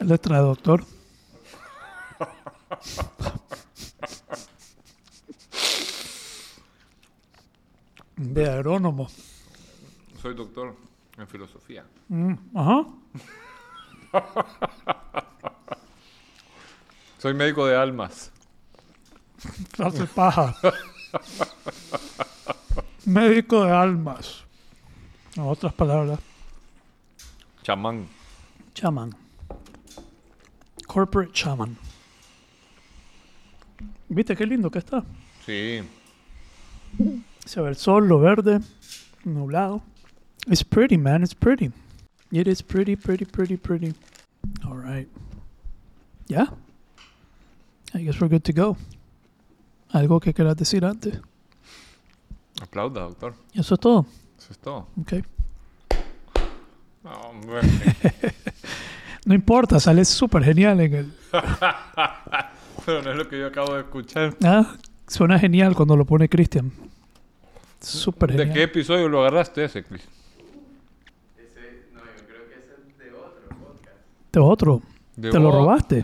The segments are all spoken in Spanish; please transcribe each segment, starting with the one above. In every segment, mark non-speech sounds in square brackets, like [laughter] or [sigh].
Letra de doctor. De agrónomo. Soy doctor en filosofía. Mm, ajá. Soy médico de almas. Hace paja. Médico de almas. En otras palabras, Chamán. chaman. Corporate chaman. ¿Viste qué lindo que está? Sí. Se ve el sol, lo verde, nublado. It's pretty, man. It's pretty. It is pretty, pretty, pretty, pretty. All right. Yeah. I guess we're good to go. ¿Algo que quieras decir antes? Aplauda, doctor. Eso es todo. Eso es todo. Ok. Hombre. [laughs] No importa, sale súper genial en el... [laughs] Pero no es lo que yo acabo de escuchar. Ah, suena genial cuando lo pone Cristian. Súper ¿De genial. qué episodio lo agarraste ese, Chris? Ese, no, yo creo que ese es de otro podcast. De otro. De ¿Te lo robaste?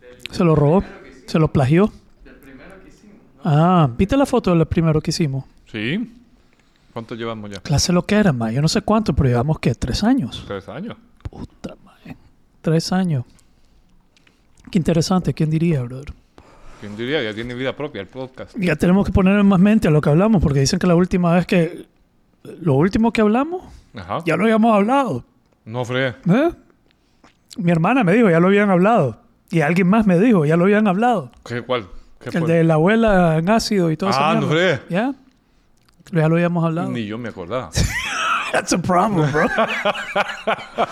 Del ¿Se lo robó? primero que hicimos. ¿Se lo plagió? Del primero que hicimos, ¿no? Ah, ¿viste la foto del primero que hicimos? Sí. ¿Cuánto llevamos ya? Clase lo que era, ma. Yo no sé cuánto, pero llevamos, ¿qué? ¿Tres años? Tres años. Puta, ma. Tres años. Qué interesante. ¿Quién diría, brother? ¿Quién diría? Ya tiene vida propia el podcast. Ya tenemos que poner en más mente a lo que hablamos, porque dicen que la última vez que... Lo último que hablamos, Ajá. ya lo habíamos hablado. No fregué. ¿Eh? Mi hermana me dijo, ya lo habían hablado. Y alguien más me dijo, ya lo habían hablado. ¿Qué, ¿Cuál? ¿Qué El fue? de la abuela en ácido y todo eso. Ah, no fregué. ¿Ya? Ya lo habíamos hablado. Ni yo me acordaba. [laughs] That's a problem, bro. [laughs]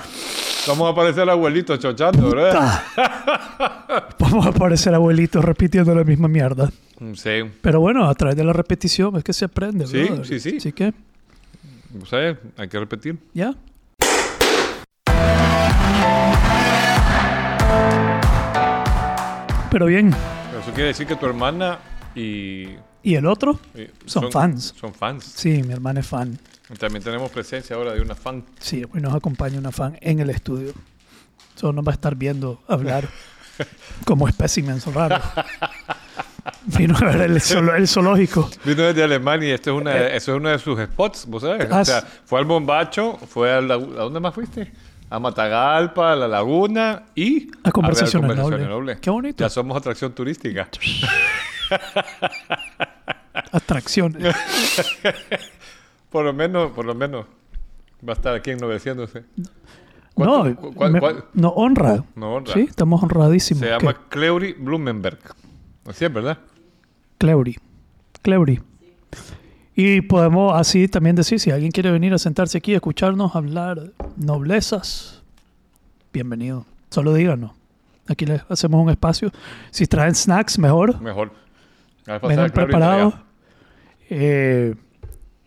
Vamos a aparecer abuelito chochando, ¿verdad? Vamos a parecer abuelitos repitiendo la misma mierda. Mm, Sí. Pero bueno, a través de la repetición es que se aprende, Sí, brother. sí, sí. Así que, ¿Sabes? Hay que repetir. ya. Pero bien, Eso quiere decir que tu hermana y... ¿y el otro? y- Son fans. Son fans. Sí, mi hermana es fan. También tenemos presencia ahora de una fan. Sí, hoy nos acompaña una fan en el estudio. Solo nos va a estar viendo hablar [laughs] como espécimen raro. Vino a ver el, el zoológico. Vino desde Alemania y esto es una, eso es uno de sus spots, ¿vos sabes? Ah, o sea, fue al Bombacho, fue a, la, ¿a dónde más fuiste? A Matagalpa, a La Laguna y... A Conversaciones ver Nobles. Nobles. Qué bonito. Ya somos atracción turística. Atracciones. [laughs] Por lo menos, por lo menos, va a estar aquí ennoveciéndose. No, ¿Cuánto- cu- cuál- me- cuál? no honra. No honra. Sí, estamos honradísimos. Se ¿Qué? llama Cleury Blumenberg. Así es, ¿verdad? Cleury. Cleury. Y podemos así también decir, si alguien quiere venir a sentarse aquí y escucharnos hablar noblezas, bienvenido. Solo díganos. Aquí les hacemos un espacio. Si traen snacks, mejor. Mejor. Vengan preparados. Eh,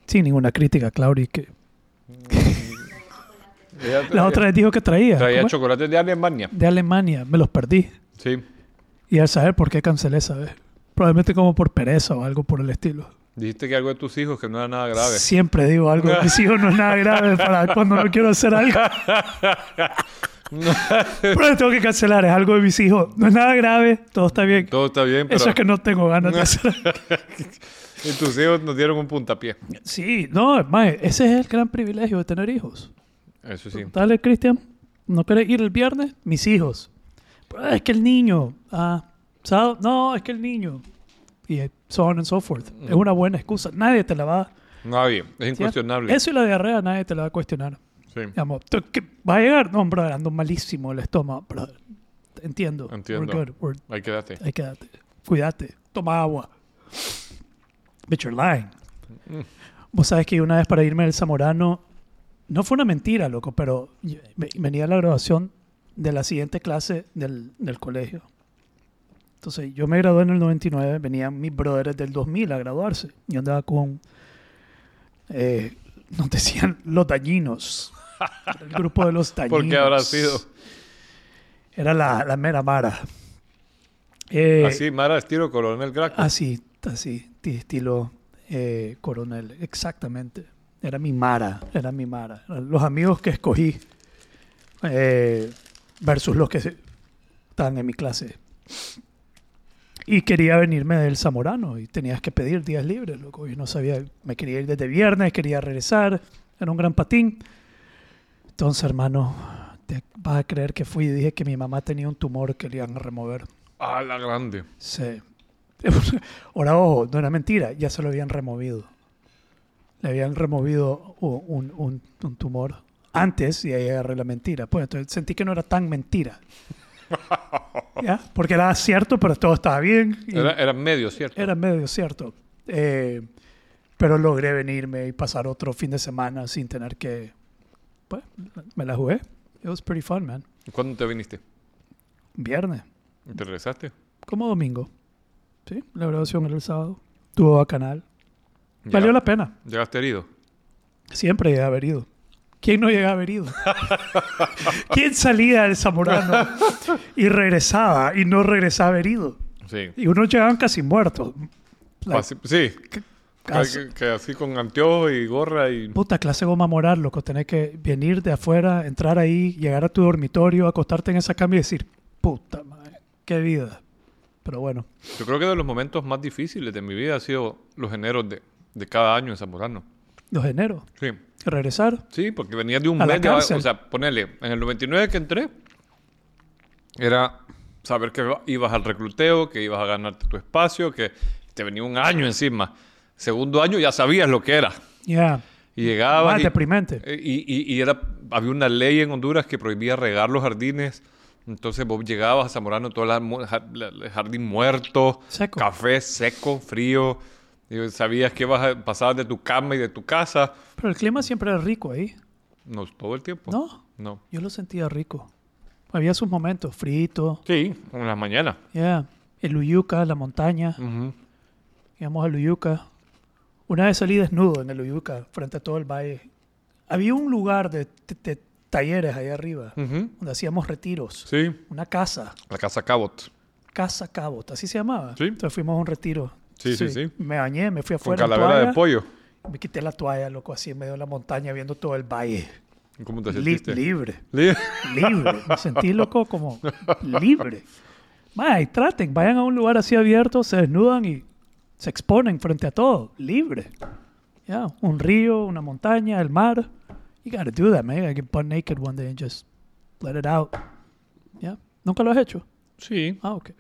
sin ninguna crítica, Claudia. Que ella [laughs] la otra vez dijo que traía. Traía chocolates de Alemania. De Alemania. Me los perdí. Sí. Y al saber por qué cancelé esa vez. Probablemente como por pereza o algo por el estilo. Dijiste que algo de tus hijos que no era nada grave. Siempre digo algo. Mis hijos no es nada grave para cuando no quiero hacer algo. [laughs] Pero tengo que cancelar. Es algo de mis hijos. No es nada grave. Todo está bien. Todo está bien, pero Eso es que no tengo ganas de hacer. [laughs] y tus hijos nos dieron un puntapié. Sí, no, mae, ese es el gran privilegio de tener hijos. Eso sí. Dale, Cristian. ¿No querés ir el viernes? Mis hijos. Pero es que el niño. Ah, sábado. No, es que el niño. Y so on and so forth. Mm. Es una buena excusa. Nadie te la va Nadie. Es incuestionable. Eso y la diarrea nadie te la va a cuestionar. Sí. Digamos, ¿tú qué- ¿va a llegar? No, brother, ando malísimo el estómago. Brother. Entiendo. Entiendo. We're good. We're- Ahí quédate. ahí quédate. Cuídate. Toma agua. Bitch, you're lying. Mm. Vos sabés que una vez para irme al Zamorano, no fue una mentira, loco, pero venía a la graduación de la siguiente clase del, del colegio. Entonces, yo me gradué en el 99, venían mis brothers del 2000 a graduarse. Yo andaba con, eh, nos decían los dañinos. El grupo de los dañinos. [laughs] ¿Por qué habrá sido? Era la, la mera mara. Eh, Así, Mara estilo Coronel Graco. Así, así, ti- estilo eh, coronel, exactamente. Era mi Mara, era mi Mara. Los amigos que escogí, eh, versus los que estaban en mi clase. Y quería venirme del Zamorano y tenías que pedir días libres, loco. Yo no sabía, me quería ir desde viernes, quería regresar, era un gran patín. Entonces, hermano, te vas a creer que fui y dije que mi mamá tenía un tumor que le iban a remover. Ah, la grande. Sí. [laughs] Ahora, ojo, no era mentira, ya se lo habían removido. Le habían removido un, un- un tumor antes y ahí agarré la mentira. Pues entonces sentí que no era tan mentira. [laughs] ¿Ya? Porque era cierto, pero todo estaba bien. Era, era medio, ¿cierto? era medio cierto. Eh, pero logré venirme y pasar otro fin de semana sin tener que... Pues, me la jugué. It was pretty fun, man. ¿Y ¿Cuándo te viniste? Viernes. ¿Y ¿Te regresaste? Como domingo. Sí, la grabación era el sábado. Tuvo bacanal. Valió Llega- la pena. ¿Llegaste herido? Siempre llega a haber ido. ¿Quién no llega a haber ido? [laughs] ¿Quién salía del Zamorano y regresaba y no regresaba herido? Sí. Y unos llegaban casi muertos. Sí. casi- Que, que así con anteojos y gorra y... Puta clase goma moral, loco. Tenés que venir de afuera, entrar ahí, llegar a tu dormitorio, acostarte en esa cama y decir, puta madre, qué vida. Pero bueno, Yo creo que de los momentos más difíciles de mi vida ha sido los eneros de, de cada año en Zamorano. los enero, Sí. regresar. Sí, porque venía de un A la mes de- cárcel. O sea, ponele, en el 99 que entré, era saber que ibas al recluteo, que ibas a ganarte tu espacio, que te venía un año encima. Segundo año ya sabías lo que era. Ya, Y llegabas más y, deprimente. eh, y, y- y era, había una ley en Honduras que prohibía regar los jardines. Entonces vos llegabas a Zamorano, todo el jardín muerto, Seco. café seco, frío. Y sabías que ibas a pasar de tu cama y de tu casa. Pero el clima siempre era rico ahí. No todo el tiempo. ¿No? No. Yo lo sentía rico. Había sus momentos, frito, Sí, en las mañanas. ya. El Uyuca, la montaña. Ujú. Íbamos al Uyuca. Una vez salí desnudo en el Uyuca, frente a todo el valle. Había un lugar de, de- de talleres ahí arriba, donde hacíamos retiros. Sí, Una casa, la casa Cabot. Casa Cabot, así se llamaba. Sí. Entonces fuimos a un retiro. Sí, sí, sí. Me bañé, me fui Con afuera. en calavera de toalla, pollo. Me quité la toalla, loco, así en medio de la montaña, viendo todo el valle. ¿Cómo te Li- sentiste? libre. Li- libre. [laughs] Me sentí loco como libre. Y traten, vayan a un lugar así abierto, se desnudan y se exponen frente a todo, libre. Ya, un río, una montaña, el mar. You gotta do that, man. I get butt naked one day and just let it out. Ya, ¿Nunca lo has hecho? Sí. Ah, ok.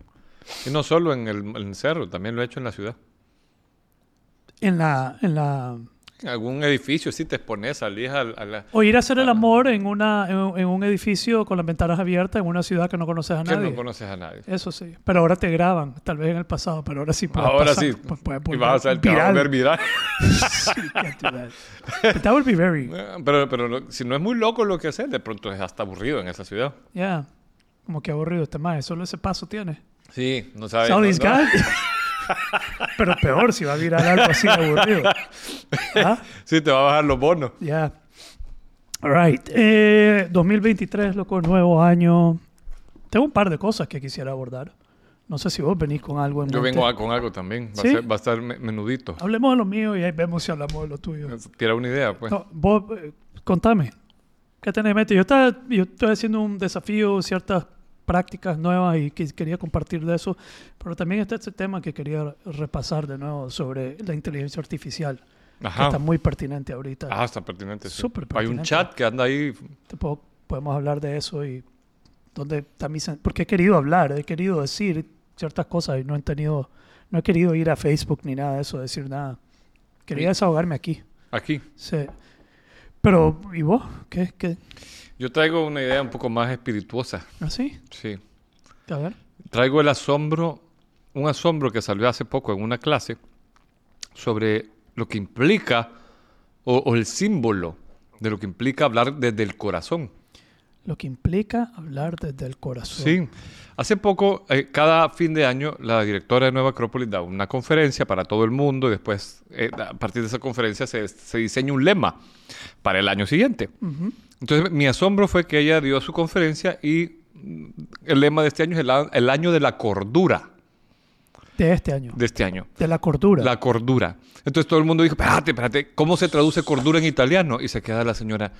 Y no solo en el, en el cerro, también lo he hecho en la ciudad. En la, en la... Algún edificio sí te expones, salís a, a la... O ir a hacer el amor en, una, en, un- en un edificio con las ventanas abiertas en una ciudad que no conoces a Que nadie. no conoces a nadie. Eso sí. Pero ahora te graban, tal vez en el pasado, pero ahora sí puede Ahora pasar, sí. pu- puede Y vas a vas a volver viral. You can't do that. That would be very, [laughs] Eh, Pero, pero no- si no es muy loco lo que hacer, de pronto es hasta aburrido en esa ciudad. yeah. Como que aburrido este más, solo ese paso tiene. Sí, no sabes. No- [laughs] pero peor si va a virar algo así aburrido. ¿Ah? Sí, te va a bajar los bonos. Yeah. All right. Eh, 2023, loco, nuevo año. Tengo un par de cosas que quisiera abordar. No sé si vos venís con algo en Yo mente. vengo a- con algo también. Va, ¿Sí? a, ser- va a estar me- menudito. Hablemos de lo mío y ahí vemos si hablamos de lo tuyo. Tira una idea, pues. No, vos, eh, contame. ¿Qué tenés en mente? Yo, estaba, yo estoy haciendo un desafío, ciertas prácticas nuevas y que quería compartir de eso. Pero también está este tema que quería repasar de nuevo sobre la inteligencia artificial, que Ajá. está muy pertinente ahorita. Ah, está pertinente. sí. Súper Hay un pertinente. chat que anda ahí. Te puedo- podemos hablar de eso y mi sen- porque he querido hablar, he querido decir ciertas cosas y no he tenido, no he querido ir a Facebook ni nada de eso, decir nada. Quería Sí. desahogarme aquí. Aquí. Sí. Pero, ¿y vos? ¿Qué? ¿Qué? Yo traigo una idea un poco más espirituosa. ¿Así? Sí. A ver. Traigo el asombro, un asombro que salió hace poco en una clase sobre lo que implica o, o el símbolo de lo que implica hablar desde el corazón. Lo que implica hablar desde el corazón. Sí. Hace poco, eh, cada fin de año, la directora de Nueva Acrópolis da una conferencia para todo el mundo y después, eh, a partir de esa conferencia, se, se diseña un lema para el año siguiente. Entonces, mi asombro fue que ella dio su conferencia y el lema de este año es el, año de la cordura De este año. de este año. De la cordura. La cordura. Entonces todo el mundo dijo, espérate, espérate, ¿cómo se traduce cordura en italiano? Y se queda la señora,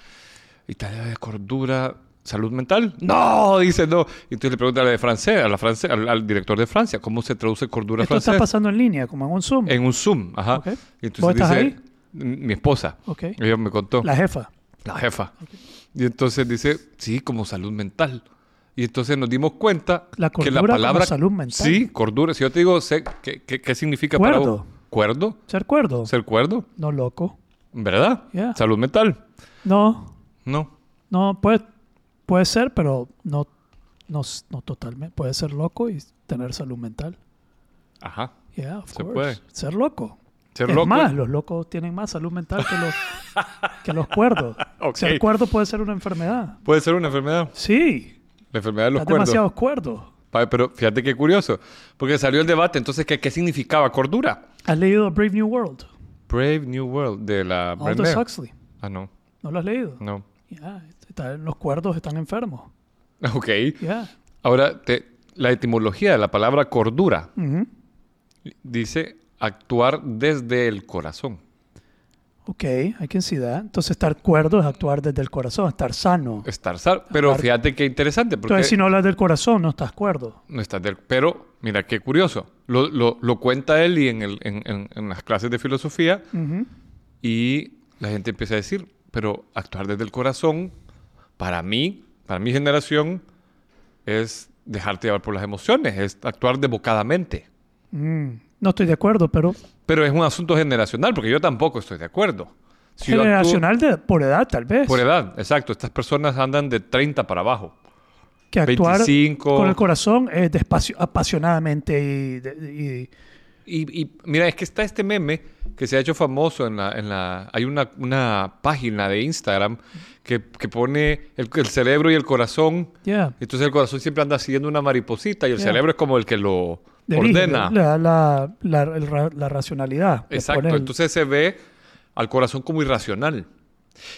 Italia de cordura, salud mental. No, dice no. Y entonces le pregunta a la de francés, a la france- al, al director de Francia, ¿cómo se traduce cordura Esto está francés? pasando en línea, como en un Zoom. En un Zoom, ajá. Ok. Y entonces ¿Vos estás dice, ahí? mi esposa, ella me contó, La jefa. La jefa. Y entonces dice, sí, como salud mental. Y entonces nos dimos cuenta La que la palabra salud mental. Sí, cordura. Si yo te digo, sé, ¿qué, qué, qué significa para Cuerdo. vos? ¿Cuerdo? ¿Ser cuerdo? ¿Ser cuerdo? No loco. ¿Verdad? Yeah. Salud mental. No, No. no, puede, puede ser, pero no, no, no totalmente. Puede ser loco y tener salud mental. Ajá. Yeah, of Se course. puede. Ser loco. Ser es loco. más, los locos tienen más salud mental que los, [laughs] que los cuerdos. Ok. Ser cuerdo puede ser una enfermedad. Puede ser una enfermedad. Sí, La enfermedad de los estás cuerdos. demasiado cuerdo. Pa- Pero fíjate qué curioso. Porque salió el debate. Entonces, ¿qué, qué significaba cordura? ¿Has leído Brave New World? Brave New World de la Aldous. Huxley. Ah, no. ¿No lo has leído? No. Ya, está- los cuerdos están enfermos. [laughs] Ok. Ya. Ahora, te- la etimología de la palabra cordura dice actuar desde el corazón. Ok, can see that. Entonces, estar cuerdo es actuar desde el corazón, estar sano. Estar sal. Pero fíjate qué interesante. Porque Entonces, si no hablas del corazón, no estás cuerdo. no estás del- Pero mira qué curioso. Lo, lo- lo cuenta él y en, el- en- en- en las clases de filosofía. Ujú. Y la gente empieza a decir, pero actuar desde el corazón, para mí, para mi generación, es dejarte llevar por las emociones, es actuar devocadamente. Mm, No estoy de acuerdo, pero Pero es un asunto generacional, porque yo tampoco estoy de acuerdo. Si yo actúo- generacional de, por edad, tal vez. por edad, exacto. Estas personas andan de 30 para abajo. que actuar 25. con el corazón es despacio, apasionadamente y, de- y- Y, y mira, es que está este meme que se ha hecho famoso en la... En la hay una, una página de Instagram que, que pone el, el cerebro y el corazón. yeah, Entonces el corazón siempre anda siguiendo una mariposita y el Yeah. cerebro es como el que lo ordena. le da la, la- racionalidad. Exacto. el- Entonces se ve al corazón como irracional.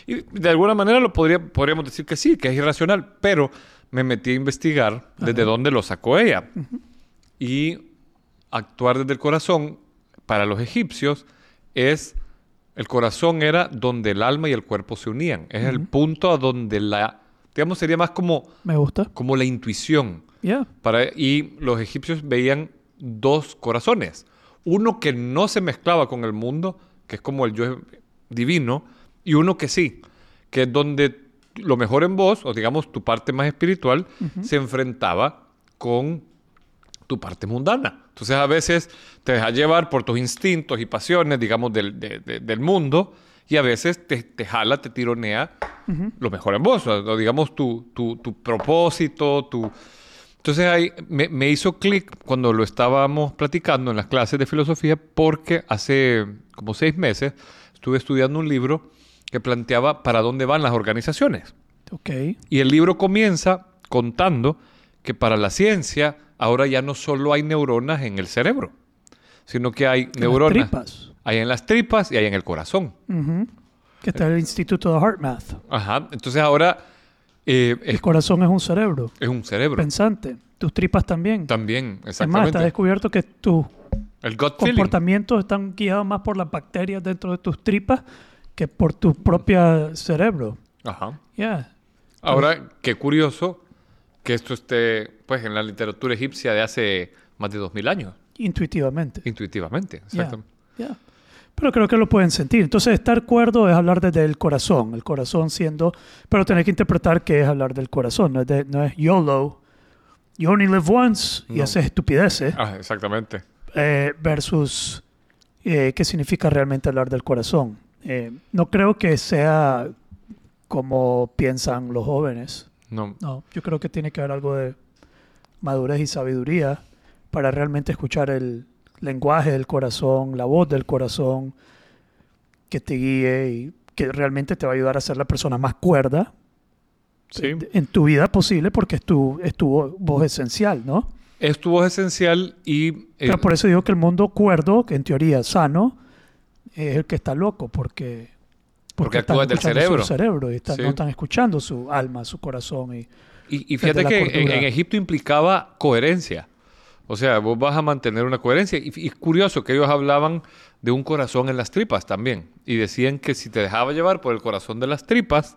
Y de alguna manera lo podría, podríamos decir que sí, que es irracional, pero me metí a investigar desde dónde lo sacó ella. Y actuar desde el corazón, para los egipcios, es el corazón era donde el alma y el cuerpo se unían. Es el punto a donde la, digamos, sería más como, me gusta. como la intuición. Yeah. Para, y los egipcios veían dos corazones. Uno que no se mezclaba con el mundo, que es como el yo divino, y uno que sí, que es donde lo mejor en vos, o digamos tu parte más espiritual, se enfrentaba con tu parte mundana. Entonces a veces te dejas llevar por tus instintos y pasiones, digamos, del, de- de- del mundo, y a veces te, te jala, te tironea lo mejor en vos, o digamos tu, tu, tu propósito, tu... Entonces ahí me, me hizo clic cuando lo estábamos platicando en las clases de filosofía porque hace como seis meses estuve estudiando un libro que planteaba para dónde van las organizaciones. Ok. Y el libro comienza contando que para la ciencia ahora ya no solo hay neuronas en el cerebro, sino que hay neuronas. tripas. Hay en las tripas y hay en el corazón. Ujú. Que está el Instituto de Heart Math. Ajá. Entonces ahora eh, es, El corazón es un cerebro es un cerebro. pensante. Tus tripas también. También, Es más, exactamente. está descubierto que tus feeling. comportamientos están guiados más por las bacterias dentro de tus tripas que por tu propio cerebro. Ajá. Yeah. Ahora, qué curioso que esto esté pues en la literatura egipcia de hace más de dos mil años, Intuitivamente. intuitivamente. Yeah, Exactamente. yeah. Pero creo que lo pueden sentir. Entonces, estar cuerdo es hablar desde el corazón. El corazón siendo... Pero tener que interpretar qué es hablar del corazón. No es, de- no es YOLO. You only live once. Y No. haces estupideces. Ah, exactamente. eh, versus eh, qué significa realmente hablar del corazón. Eh, no creo que sea como piensan los jóvenes. No. No, yo creo que tiene que haber algo de madurez y sabiduría para realmente escuchar el lenguaje del corazón, la voz del corazón, que te guíe y que realmente te va a ayudar a ser la persona más cuerda Sí. en tu vida posible porque es tu, es tu vo- voz esencial, ¿no? Es tu voz esencial y... eh, Pero por eso digo que el mundo cuerdo, que en teoría es sano, es el que está loco porque... Porque están actúa del cerebro. Su cerebro y están- Sí. no están escuchando su alma, su corazón. Y, Y, y fíjate que en, en Egipto implicaba coherencia. O sea, vos vas a mantener una coherencia. Y, y es curioso que ellos hablaban de un corazón en las tripas también. Y decían que si te dejaba llevar por el corazón de las tripas,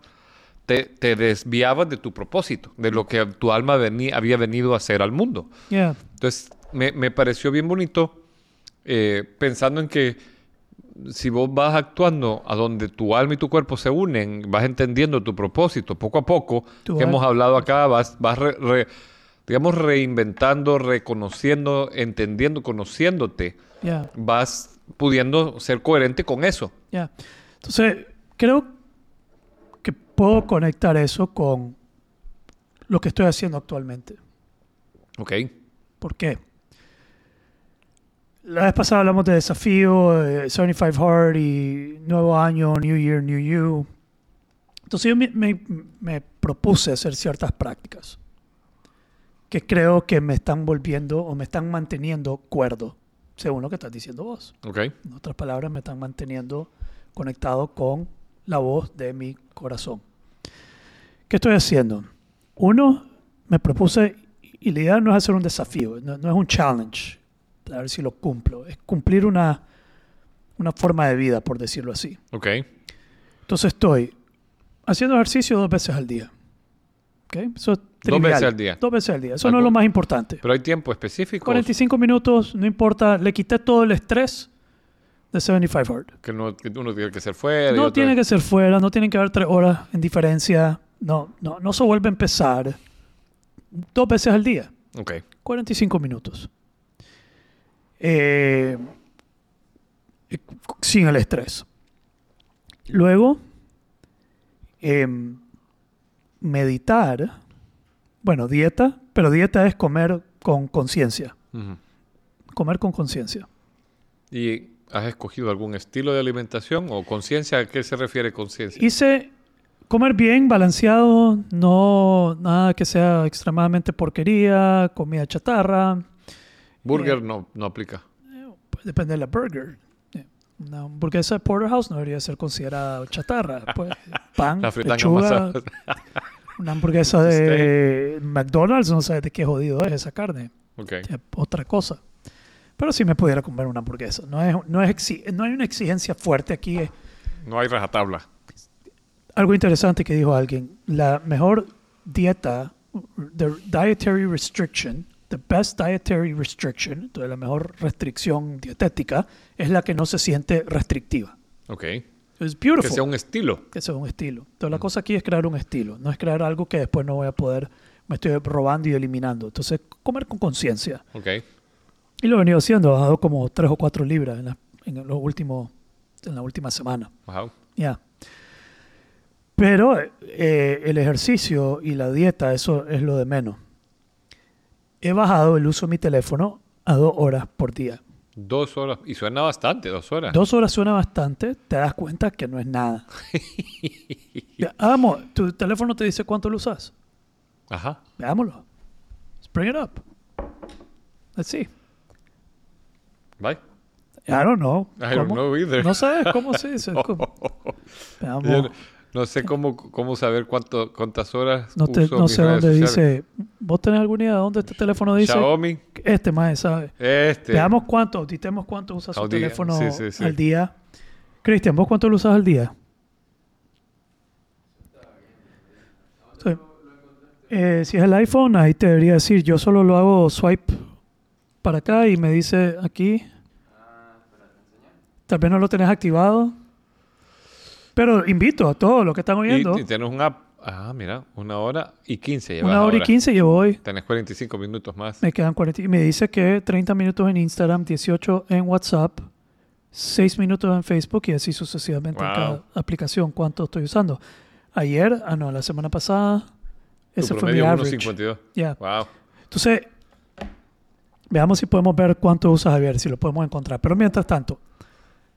te, te desviabas de tu propósito, de lo que tu alma había venido a hacer al mundo. Yeah. Entonces, me, me pareció bien bonito eh, pensando en que si vos vas actuando a donde tu alma y tu cuerpo se unen, vas entendiendo tu propósito poco a poco, que hemos hablado acá, vas, vas re- re- digamos, reinventando, reconociendo, entendiendo, conociéndote, Yeah. vas pudiendo ser coherente con eso. Ya. Entonces, creo que puedo conectar eso con lo que estoy haciendo actualmente. ¿Ok? ¿Por qué? La vez pasada hablamos de desafío, eh, 75 Hard y nuevo año, New Year, New You. Entonces yo me, me- me propuse hacer ciertas prácticas que creo que me están volviendo o me están manteniendo cuerdo, según lo que estás diciendo vos. ¿Ok? En otras palabras, me están manteniendo conectado con la voz de mi corazón. ¿Qué estoy haciendo? Uno, me propuse, y la idea no es hacer un desafío, no, no es un challenge, a ver si lo cumplo, es cumplir una, una forma de vida, por decirlo así. ¿Ok? Entonces estoy haciendo ejercicio dos veces al día. ¿Ok? Eso es trivial. veces al día. Dos veces al día. Eso no es lo ¿Algún- más importante. Pero hay tiempo específico 45 minutos, no importa, le quité todo el estrés de 75 Hard. que, no, que uno tiene que ser fuera. No tiene que ser fuera, no tienen que haber tres horas en diferencia. No, no, no se vuelve a empezar dos veces al día, Ok. 45 minutos. Eh, eh, sin el estrés. Luego, em, meditar. Bueno, dieta, pero dieta es comer con conciencia. Comer con conciencia. ¿Y has escogido algún estilo de alimentación o conciencia? ¿A qué se refiere conciencia? Hice comer bien, balanceado, no nada que sea extremadamente porquería, comida chatarra. Burger no, no aplica. Pues depende de la burger. Eh, Una hamburguesa de Porterhouse no debería ser considerada chatarra. Pues, [laughs] pan, La lechuga. Una hamburguesa de McDonald's, no sé de qué jodido es esa carne. Ok. Es otra cosa. Pero sí me pudiera comer una hamburguesa. No, es, no, es no hay una exigencia fuerte aquí. es- No hay rajatabla. algo interesante que dijo alguien. La mejor dieta, the dietary restriction, the best dietary restriction, entonces la mejor restricción dietética, es la que no se siente restrictiva. Ok. Que beautiful. sea un estilo. Que sea un estilo. Entonces la cosa aquí es crear un estilo, no es crear algo que después no voy a poder, me estoy robando y eliminando. Entonces, comer con conciencia. Ok. Y lo he venido haciendo, he bajado como 3 o 4 libras en, la- en los últimos, en la última semana. Wow. Ya. Pero eh, el ejercicio y la dieta, eso es lo de menos. He bajado el uso de mi teléfono a dos horas por día. Dos horas. Y suena bastante, dos horas. Dos horas suena bastante, te das cuenta que no es nada. [laughs] Hagamos, tu teléfono te dice cuánto lo usas. Ajá. Veámoslo. Let's bring it up. Let's see. Bye. I don't know. I don't know either. No sé cómo se dice. [laughs] ¿Cómo? Veamos. No, sé cómo, cómo saber cuánto, cuántas horas No, te- uso no mis sé redes dónde sociales. dice. ¿Vos tenés alguna idea de dónde este teléfono dice? Xiaomi. Este más sabe. Este. Veamos cuánto, auditemos cuánto usa su teléfono Sí, sí, sí. al día. Cristian, ¿vos cuánto lo usas al día? Eh, si es el iPhone, ahí te debería decir, yo solo lo hago swipe para acá y me dice aquí. Tal vez no lo tenés activado. Pero invito a todos los que están oyendo. Y, y tienes un app. Ah, mira, una hora y quince una hora y ahora. 15 llevo hoy. Tenés 45 minutos más. Me quedan 40. y Me dice que 30 minutos en Instagram, 18 en WhatsApp, 6 minutos en Facebook y así sucesivamente en Wow. cada aplicación. ¿Cuánto estoy usando? Ayer, ah, no, la semana pasada, Tu ese fue mi average. 1.52. Ya. Wow. Entonces, veamos si podemos ver cuánto usa Javier, si lo podemos encontrar. Pero mientras tanto,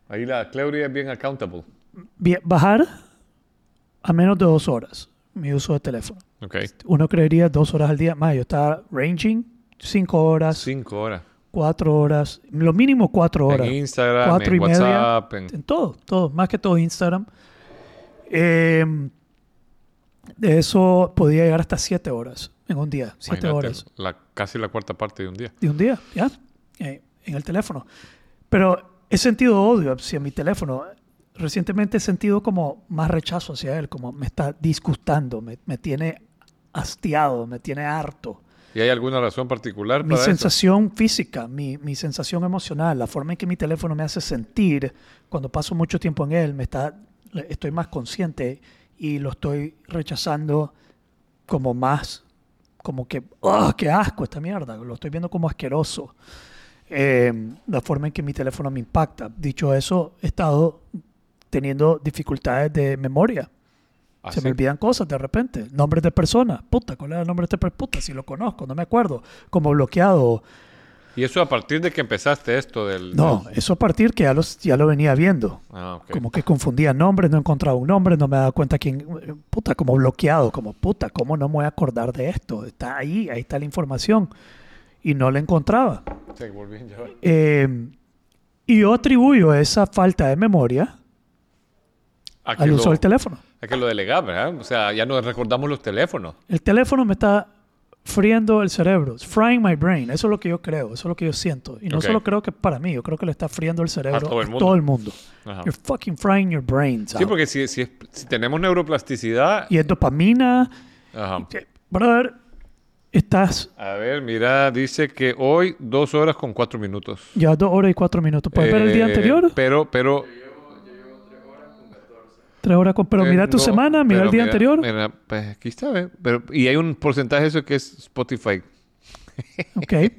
Ahí la Cleuria es bien accountable. Bien, bajar a menos de dos horas mi uso de teléfono. Uno creería dos horas al día. Más, yo estaba ranging cinco horas, Cinco horas. cuatro horas, lo mínimo cuatro horas. En Instagram, Cuatro en y media. WhatsApp. En... En todo, todo, más que todo Instagram. Eh, de eso podía llegar hasta siete horas en un día, siete Imagínate, horas La, casi la cuarta parte de un día. de un día, ¿ya? Eh, en el teléfono. Pero he sentido odio hacia mi teléfono. Recientemente he sentido como más rechazo hacia él, como me está disgustando, me, me tiene hastiado, me tiene harto. ¿Y hay alguna razón particular Mi para eso? sensación física, mi, mi sensación emocional, la forma en que mi teléfono me hace sentir cuando paso mucho tiempo en él, me está, estoy más consciente y lo estoy rechazando como más, como que, ¡oh, qué asco esta mierda! Lo estoy viendo como asqueroso. Eh, la forma en que mi teléfono me impacta. Dicho eso, he estado teniendo dificultades de memoria. ¿Ah, Se sí? me olvidan cosas de repente. Nombres de personas. Puta, ¿cuál era el nombre de este per- Puta, si lo conozco, no me acuerdo. Como bloqueado. ¿Y eso a partir de que empezaste esto del...? No, del- eso a partir que ya, los, ya lo venía viendo. Ah, ok. Como que confundía nombres, no encontraba un nombre, no me daba cuenta quién. Puta, como bloqueado, como puta, ¿cómo no me voy a acordar de esto? Está ahí, ahí está la información. Y no la encontraba. Sí, volví, ya. Eh, y yo atribuyo esa falta de memoria al uso del teléfono. a que lo delegás, ¿verdad? O sea, ya no recordamos los teléfonos. El teléfono me está friendo el cerebro. It's frying my brain. Eso es lo que yo creo. Eso es lo que yo siento. Y no Ok. solo creo que es para mí. Yo creo que le está friendo el cerebro todo el a mundo. todo el mundo. You're fucking frying your brains. Sí, out. porque si, si, es- si tenemos neuroplasticidad... Y es dopamina. Ajá. Brother, estás A ver, mira, dice que hoy dos horas con cuatro minutos. ya dos horas y cuatro minutos. ¿Puedes ver el día Eh, anterior? Pero, pero... Tres horas con... Pero eh, mira tu no, semana, mira el día mira- anterior. mira, pues aquí está, ¿ve? Pero, y hay un porcentaje de eso que es Spotify. [laughs] Ok. Pero,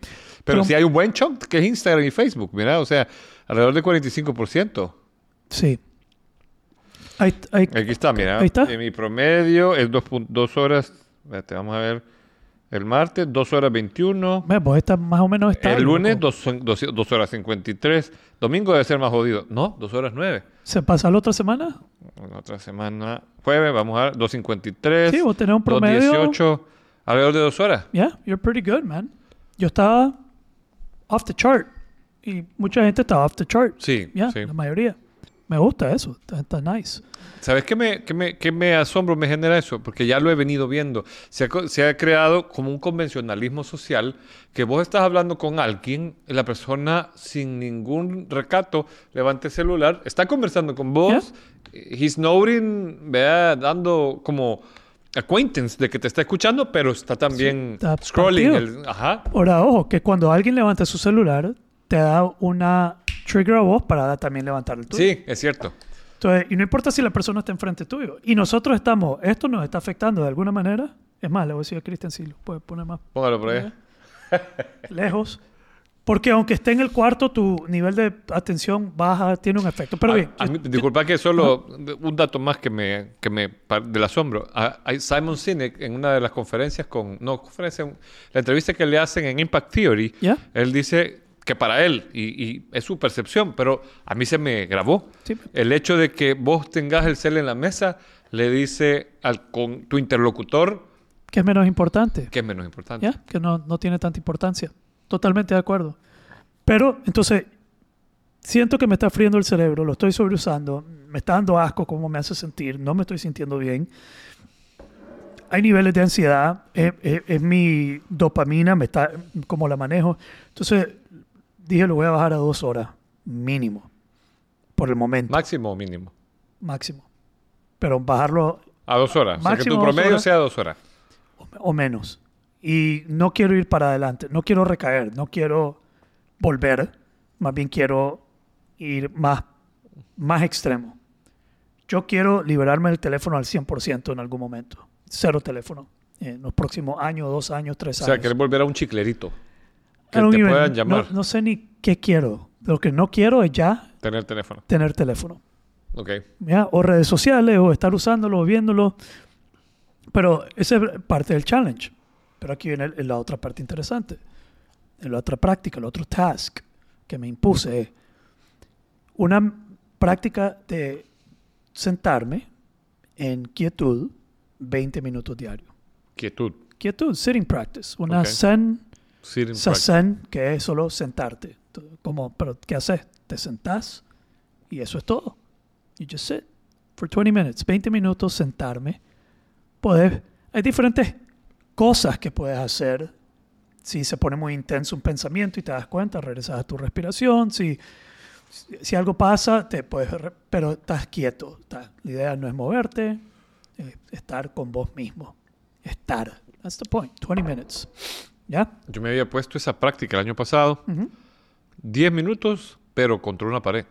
Pero- si hay un buen chunk que es Instagram y Facebook, mira, o sea, alrededor del 45%. Sí. Ahí- ahí- Aquí está, mira. Ahí está. En mi promedio es dos, pun- dos horas. Espérate, vamos a ver. El martes, 2 horas 21. ve, vos estás más o menos estable. El lunes, loco. 2 horas 53. Domingo debe ser más jodido. No, 2 horas 9. ¿Se pasa la otra semana? La otra semana, jueves, vamos a ver, 2.53. Sí, vos tenés un promedio. 2.18. Alrededor de 2 horas. Yeah, you're pretty good, man. Yo estaba off the chart. Y mucha gente estaba off the chart. Sí, Ya, sí. la mayoría. Me gusta eso. Está, está nice. ¿Sabes qué me, qué, me, qué me asombro, me genera eso? Porque ya lo he venido viendo. Se ha, se ha creado como un convencionalismo social que vos estás hablando con alguien, la persona sin ningún recato levanta el celular, está conversando con vos, he's noting, vea, dando como acquaintance de que te está escuchando, pero está también está scrolling. el- ajá. Ahora, ojo, que cuando alguien levanta su celular, te da una trigger a vos para también levantar el tuyo. Sí, es cierto. Entonces, y no importa si la persona está enfrente tuyo. Y nosotros estamos, esto nos está afectando de alguna manera. Es más, le voy a decir a Cristian si lo puede poner más Póngalo por ahí. lejos. Porque aunque esté en el cuarto, tu nivel de atención baja, tiene un efecto. Pero A- bien, a yo- mí- disculpa que solo un dato más que me, que me del asombro. A- Simon Sinek en una de las conferencias con no conferencia, la entrevista que le hacen en Impact Theory, ¿Ya? él dice que para él y, y es su percepción, pero a mí se me grabó Sí. el hecho de que vos tengas el cel en la mesa le dice al con tu interlocutor que es menos importante. que es menos importante. ¿Ya? Que no, no tiene tanta importancia. Totalmente de acuerdo. Pero, entonces, siento que me está friendo el cerebro, lo estoy sobreusando, me está dando asco cómo me hace sentir, no me estoy sintiendo bien. Hay niveles de ansiedad, es, es- es mi dopamina, me está, como la manejo. Entonces, dije, lo voy a bajar a dos horas, mínimo, por el momento, Máximo o mínimo. máximo. Pero bajarlo A dos horas. o sea, que tu promedio horas. sea dos horas. o menos. Y no quiero ir para adelante, no quiero recaer, no quiero volver, más bien quiero ir más, más extremo. Yo quiero liberarme del teléfono al 100% en algún momento. Cero teléfono. En los próximos años, dos años, tres O sea, años. querés volver a un chiclerito. Que te puedan no- llamar, No, sé ni qué quiero. Lo que no quiero es ya tener teléfono. tener teléfono. Ok. ¿ya? O redes sociales, o estar usándolo, o viéndolo. Pero esa es parte del challenge. Pero aquí viene la otra parte interesante. La otra práctica, el otro task que me impuse. es Una práctica de sentarme en quietud 20 minutos diarios. Quietud. Quietud, sitting practice. Una Ok. zen, Sazen, que es solo sentarte. Como, pero ¿qué haces? Te sentás y eso es todo. You just sit for 20 minutes, 20 minutos sentarme. Puedes, hay diferentes cosas que puedes hacer. Si se pone muy intenso un pensamiento y te das cuenta, regresas a tu respiración. Si si, algo pasa, te puedes, pero estás quieto. estás- la idea no es moverte, es estar con vos mismo. Estar. That's the point. 20 minutes. ¿Ya? Yo me había puesto esa práctica el año pasado. Ujú. 10 minutos, pero contra una pared.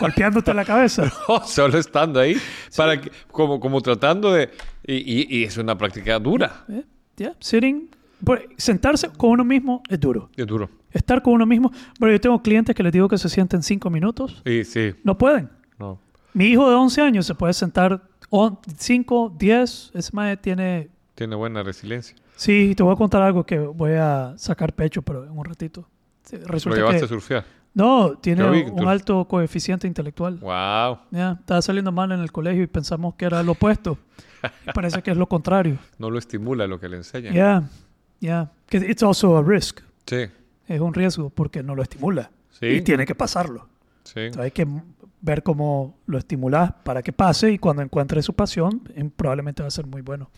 Golpeándote la cabeza. [laughs] Solo estando ahí, para que- como, como tratando de... Y, y- y es una práctica dura. ¿Eh? ¿Ya? Sitting. por- sentarse con uno mismo es duro. Es duro. Estar con uno mismo. Pero yo tengo clientes que les digo que se sienten 5 minutos. Sí, sí. No pueden. No. Mi hijo de 11 años se puede sentar 5, 10. Ese mae tiene... Tiene buena resiliencia. Sí, te voy a contar algo que voy a sacar pecho, pero en un ratito. Sí, Lo Resulta llevaste que... a surfear. No, tiene vi un alto coeficiente intelectual. Wow. Ya, estaba saliendo mal en el colegio y pensamos que era lo opuesto. Y parece que es lo contrario. [laughs] No lo estimula lo que le enseñan. Ya, ya. Que It's also a risk. Sí. Es un riesgo porque no lo estimula. Sí. Y tiene que pasarlo. Sí. Entonces hay que ver cómo lo estimulas para que pase y cuando encuentre su pasión, em, probablemente va a ser muy bueno.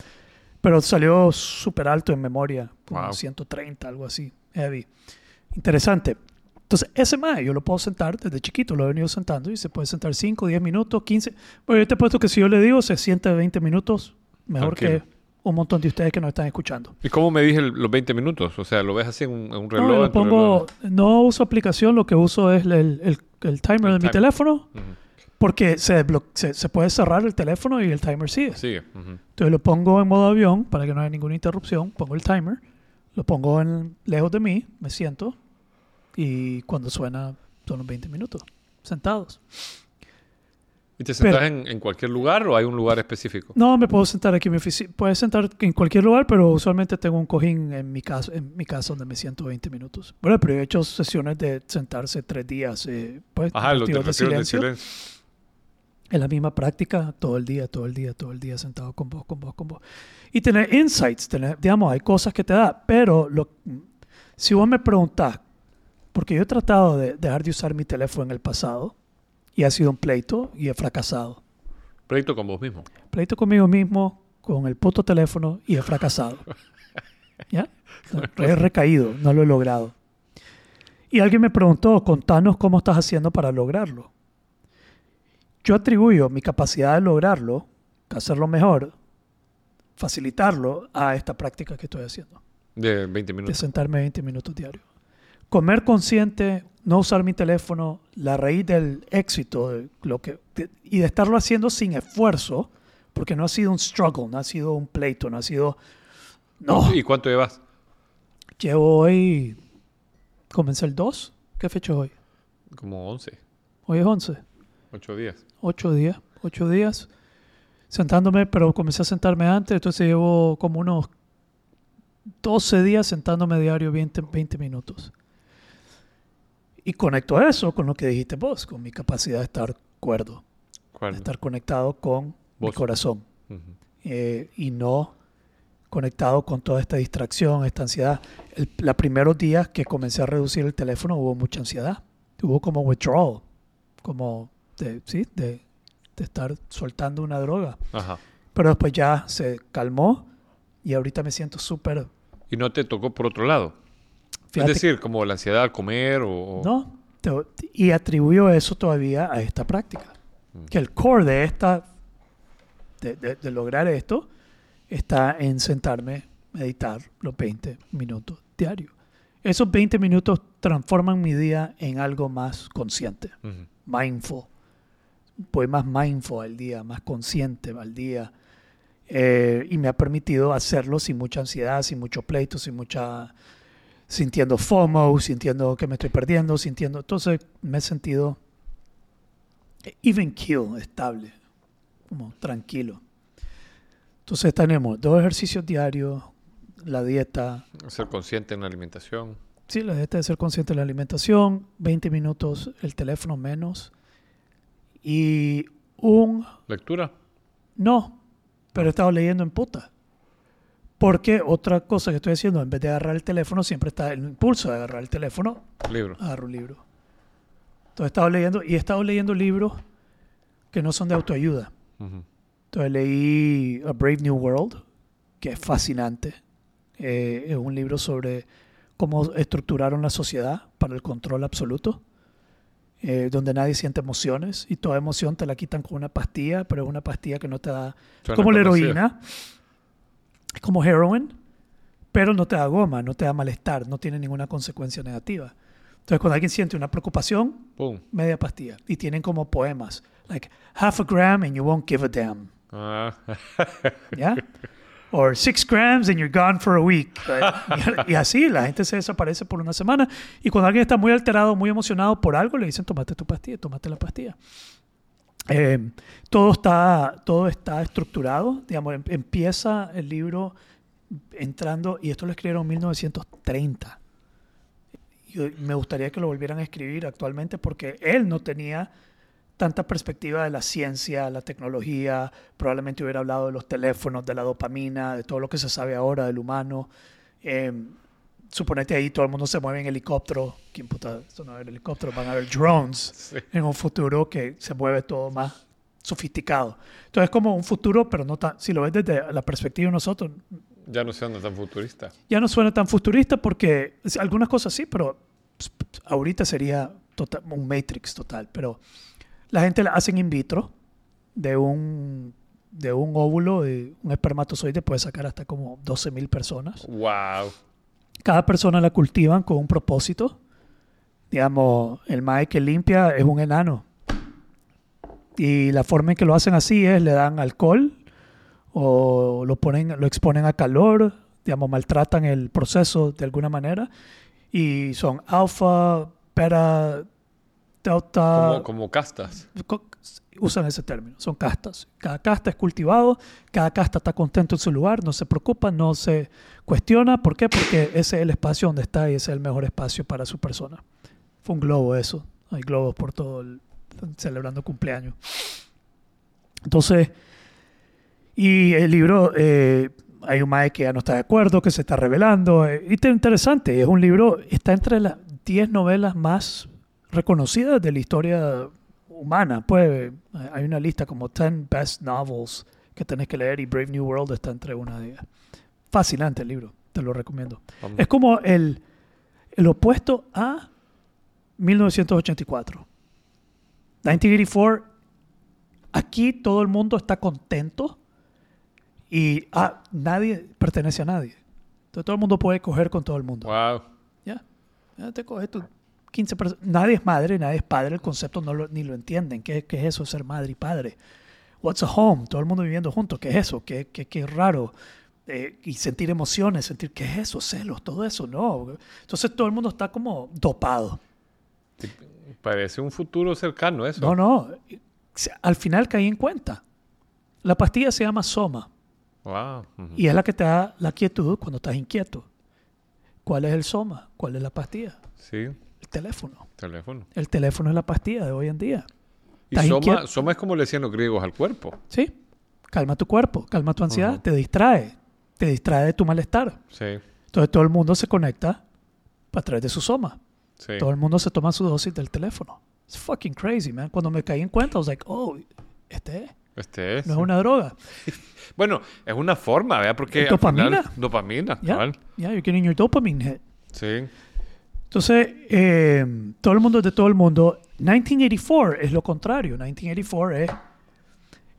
Pero salió súper alto en memoria, Wow. 130, algo así, heavy. Interesante. Entonces, ese más yo lo puedo sentar desde chiquito, lo he venido sentando y se puede sentar 5, 10 minutos, 15. Bueno, yo te he puesto que si yo le digo, se siente 20 minutos, mejor Tranquilo. que un montón de ustedes que nos están escuchando. ¿Y cómo me dije los 20 minutos? O sea, ¿lo ves así en un, en un reloj? No, pongo, reloj? no uso aplicación, lo que uso es el, el- el timer El de mi teléfono. Ujú. Porque se, se, se puede cerrar el teléfono y el timer sigue. Sigue. Entonces lo pongo en modo avión para que no haya ninguna interrupción. Pongo el timer, lo pongo en, lejos de mí, me siento y cuando suena son los 20 minutos sentados. ¿Y te Pero- sentás en, en cualquier lugar o hay un lugar específico? No me puedo sentar aquí en mi oficina. Puedes sentar en cualquier lugar, pero usualmente tengo un cojín en mi casa, en mi casa donde me siento 20 minutos. Bueno, pero he hecho sesiones de sentarse tres días. eh, pues, Ajá, los de, de retiros de silencio. En la misma práctica todo el día, todo el día, todo el día sentado con vos, con vos, con vos. Y tener insights, tener, digamos, hay cosas que te da, pero lo, si vos me preguntás, porque yo he tratado de dejar de usar mi teléfono en el pasado y ha sido un pleito y he fracasado. Pleito con vos mismo. Pleito conmigo mismo, con el puto teléfono y he fracasado. [laughs] ¿Ya? He recaído, no lo he logrado. Y alguien me preguntó, contanos cómo estás haciendo para lograrlo. Yo atribuyo mi capacidad de lograrlo, hacerlo mejor, facilitarlo a esta práctica que estoy haciendo, De 20 de minutos. sentarme 20 minutos diarios. Comer consciente, no usar mi teléfono, la raíz del éxito de lo que, de- y de estarlo haciendo sin esfuerzo, porque no ha sido un struggle, no ha sido un pleito, no ha sido... No, ¿Y cuánto llevas? llevo hoy... Comencé el 2. ¿Qué fecha es hoy? Como 11, Hoy es 11. 8 días. Ocho días, ocho días sentándome, pero comencé a sentarme antes, entonces llevo como unos 12 días sentándome diario 20, 20 minutos. Y conecto eso con lo que dijiste vos, con mi capacidad de estar cuerdo, de estar conectado con mi corazón eh, y no conectado con toda esta distracción, esta ansiedad. Los primeros días que comencé a reducir el teléfono hubo mucha ansiedad, hubo como withdrawal, como de, ¿sí? de, de estar soltando una droga. Ajá. Pero después ya se calmó y ahorita me siento súper... ¿Y no te tocó por otro lado? fíjate es decir, como la ansiedad al comer o... No, te- y atribuyo eso todavía a esta práctica. Mm. Que el core de esta, de, de- de lograr esto, está en sentarme, meditar los 20 minutos diarios. Esos 20 minutos transforman mi día en algo más consciente, mindful. Voy más mindful al día, más consciente al día. Eh, y me ha permitido hacerlo sin mucha ansiedad, sin mucho pleito, sin mucha sintiendo FOMO, sintiendo que me estoy perdiendo, sintiendo. Entonces me he sentido even keel, estable, como tranquilo. Entonces tenemos dos ejercicios diarios, la dieta, Ser consciente en la alimentación. sí, la dieta de ser consciente de la alimentación, 20 minutos el teléfono menos y un Lectura. no, pero he estado leyendo en puta. Porque otra cosa que estoy haciendo, en vez de agarrar el teléfono, siempre está el impulso de agarrar el teléfono, Libro. agarro un libro. Entonces he estado leyendo, y he estado leyendo libros que no son de autoayuda. Ujú. Entonces leí A Brave New World, que es fascinante. Eh, es un libro sobre cómo estructuraron la sociedad para el control absoluto. Eh, donde nadie siente emociones y toda emoción te la quitan con una pastilla, pero es una pastilla que no te da... Suena como la heroína, es como heroin, pero no te da goma, no te da malestar, no tiene ninguna consecuencia negativa. Entonces, cuando alguien siente una preocupación, Pum. media pastilla. Y tienen como poemas, like half a gram and you won't give a damn. Ah, ¿Ya? [laughs] Or six grams and you're gone for a week. [laughs] right? Y, y así la gente se desaparece por una semana. Y cuando alguien está muy alterado, muy emocionado por algo, le dicen, tómate tu pastilla, tómate la pastilla. Eh, todo, está, todo está estructurado. Digamos, em- empieza el libro entrando, y esto lo escribieron en 1930. Yo- me gustaría que lo volvieran a escribir actualmente porque él no tenía tanta perspectiva de la ciencia, la tecnología, probablemente hubiera hablado de los teléfonos, de la dopamina, de todo lo que se sabe ahora del humano. Eh, suponete ahí todo el mundo se mueve en helicóptero. ¿Quién puta? Esto no va a haber helicópteros, van a haber drones sí. en un futuro que se mueve todo más sofisticado. Entonces es como un futuro, pero no tan... Si lo ves desde la perspectiva de nosotros, Ya no se anda tan futurista. ya no suena tan futurista porque algunas cosas sí, pero ahorita sería total- un Matrix total. Pero la gente la hacen in vitro de un, de un óvulo, de un espermatozoide, puede sacar hasta como 12 mil personas. Wow. Cada persona la cultivan con un propósito. Digamos, el mae que limpia es un enano. Y la forma en que lo hacen así es le dan alcohol o lo ponen, lo exponen a calor, digamos, maltratan el proceso de alguna manera. Y son alfa, beta, Como, como castas. usan ese término, son castas. Cada casta es cultivado, cada casta está contento en su lugar, no se preocupa, no se cuestiona. ¿Por qué? Porque ese es el espacio donde está y ese es el mejor espacio para su persona. Fue un globo eso. Hay globos por todo el... celebrando cumpleaños. Entonces, y el libro, eh, hay un mae que ya no está de acuerdo, que se está revelando. eh, y está interesante, es un libro, está entre las 10 novelas más reconocidas de la historia humana. Pues eh, hay una lista como 10 best novels que tenés que leer y Brave New World está entre una de ellas. Fascinante el libro, te lo recomiendo. Vamos. Es como el, el opuesto a 1984. 1984, aquí todo el mundo está contento y ah, nadie pertenece a nadie. Entonces todo el mundo puede coger con todo el mundo. Wow. Ya, ya te coges tus 15 personas. Nadie es madre, nadie es padre. El concepto no lo, ni lo entienden. ¿Qué, qué es eso, ser madre y padre? What's a home? Todo el mundo viviendo juntos. ¿Qué es eso? ¿Qué, qué, qué raro? Eh, y sentir emociones, sentir, ¿qué es eso? Celos, todo eso, no. Entonces todo el mundo está como dopado. Parece un futuro cercano eso. No, no. Al final caí en cuenta. La pastilla se llama Soma Wow. Y es la que te da la quietud cuando estás inquieto. ¿Cuál es el Soma? ¿Cuál es la pastilla? Sí, teléfono. teléfono. El teléfono es la pastilla de hoy en día. Y ¿Estás soma, soma es como le decían los griegos al cuerpo. ¿Sí? Calma tu cuerpo, calma tu ansiedad, te distrae, te distrae de tu malestar. Sí, Entonces todo el mundo se conecta a través de su Soma. sí. Todo el mundo se toma su dosis del teléfono. It's fucking crazy, man. Cuando me caí en cuenta, I was like, oh, este es. Este es. No es una droga. [laughs] Bueno, es una forma, ¿verdad? Porque ¿Es al final- dopamina? dopamina, Yeah, cabal. yeah, you're getting your dopamine hit. Sí. Entonces, eh, todo el mundo es de todo el mundo. 1984 es lo contrario. 1984 es...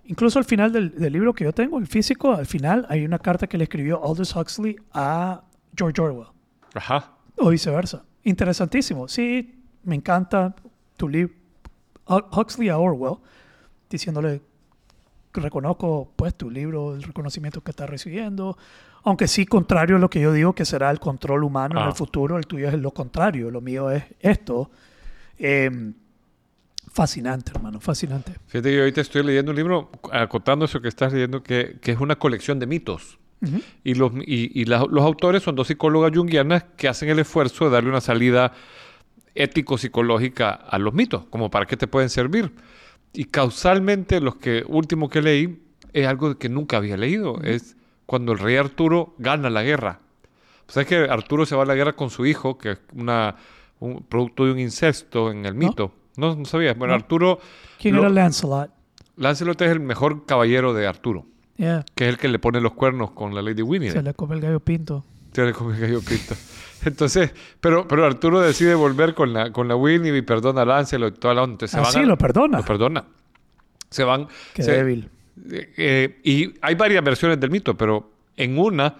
Incluso al final del, del libro que yo tengo, el físico, al final hay una carta que le escribió Aldous Huxley a George Orwell. Ajá. O viceversa. Interesantísimo. Sí, me encanta tu libro. Huxley a Orwell, diciéndole reconozco pues tu libro, el reconocimiento que estás recibiendo. Aunque sí, contrario a lo que yo digo que será el control humano en Ah. el futuro, el tuyo es lo contrario, lo mío es esto. Eh, fascinante, hermano, fascinante. Fíjate que ahorita estoy leyendo un libro, acotando eso que estás leyendo, que, que es una colección de mitos. Y, los, y, y la- los autores son dos psicólogas junguianas que hacen el esfuerzo de darle una salida ético-psicológica a los mitos, como para qué te pueden servir. Y causalmente, los que último que leí es algo que nunca había leído. Es cuando el rey Arturo gana la guerra. Pues es que Arturo se va a la guerra con su hijo, que es una, un producto de un incesto en el mito. No, no sabías. Bueno, No. Arturo, ¿Quién Lo- era Lancelot? Lancelot es el mejor caballero de Arturo, Yeah, que es el que le pone los cuernos con la Lady Winnie. se le come el gallo pinto. Ya le comí gallo Cristo. [laughs] Entonces, pero, pero Arturo decide volver con la, con la Winnie y perdona a Lancelot y toda la onda. Entonces, se Ah, van sí, a- lo perdona. Lo perdona. Se van. Qué se- débil. Eh, eh, y hay varias versiones del mito, pero en una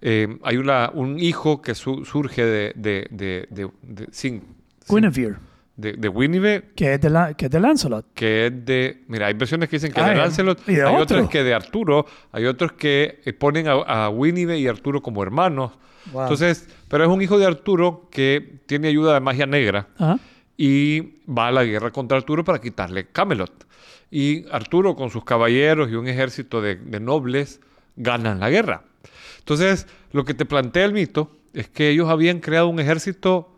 eh, hay una, un hijo que su- surge de, de, de, de, de- sin- Guinevere, de, de Winnie, que es de, la, que es de Lancelot. que es de... Mira, hay versiones que dicen que es Ah, de y- Lancelot, y de hay otro. otras que de Arturo, hay otros que eh, ponen a, a Winnie y Arturo como hermanos. Wow. Entonces, pero es un hijo de Arturo que tiene ayuda de magia negra Ajá. y va a la guerra contra Arturo para quitarle Camelot. Y Arturo con sus caballeros y un ejército de, de nobles ganan la guerra. Entonces, lo que te plantea el mito es que ellos habían creado un ejército,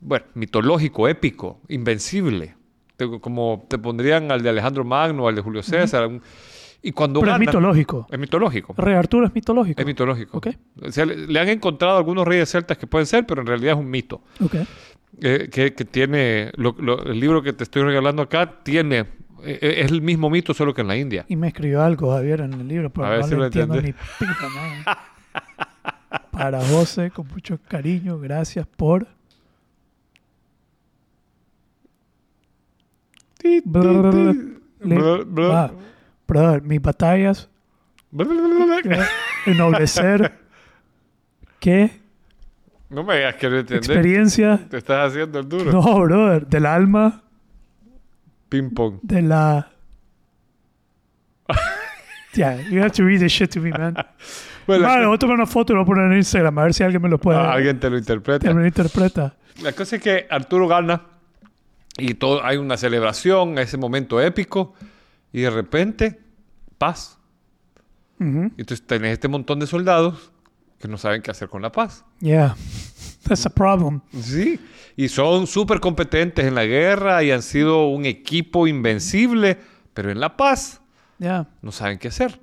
bueno, mitológico, épico, invencible, como te pondrían al de Alejandro Magno, al de Julio César. y cuando Pero es mitológico. Es mitológico. Rey Arturo es mitológico. Es mitológico. Ok. O sea, le, le han encontrado algunos reyes celtas que pueden ser, pero en realidad es un mito. Ok. Eh, que, que tiene, lo- lo- el libro que te estoy regalando acá tiene, es el mismo mito solo que en la India. Y me escribió algo, Javier, en el libro, pero A ver no si lo entiendo ni pita. [laughs] Para José, con mucho cariño, gracias por... Brother, mis batallas, eh, ennoblecer, ¿qué? No me digas que no entendés. Experiencia, Te estás haciendo el duro. no, brother, del alma, Ping pong. de la... [laughs] Yeah, you have to read this shit to me, man. Bueno, Vale, voy a tomar una foto y lo voy a poner en Instagram a ver si alguien me lo puede... ah, alguien te lo interpreta. me lo interpreta. La cosa es que Arturo gana y todo, hay una celebración, ese momento épico, y de repente, paz. Ujú. Y Entonces tenés este montón de soldados que no saben qué hacer con la paz. Yeah, that's a problem. Sí, y son súper competentes en la guerra y han sido un equipo invencible, pero en la paz Yeah. no saben qué hacer.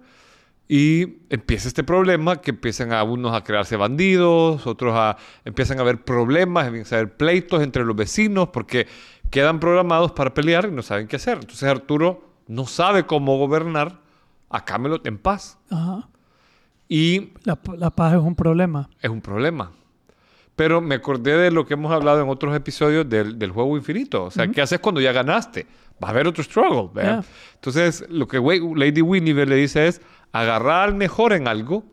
Y empieza este problema que empiezan a unos a crearse bandidos, otros a empiezan a haber problemas, empiezan a haber pleitos entre los vecinos porque quedan programados para pelear y no saben qué hacer. Entonces Arturo no sabe cómo gobernar a Camelot en paz Ajá. y La, la paz es un problema. es un problema. Pero me acordé de lo que hemos hablado en otros episodios del, del juego infinito. O sea, ¿qué haces cuando ya ganaste? Va a haber otro struggle. Yeah. Entonces, lo que Lady Winnie le dice es agarrar al mejor en algo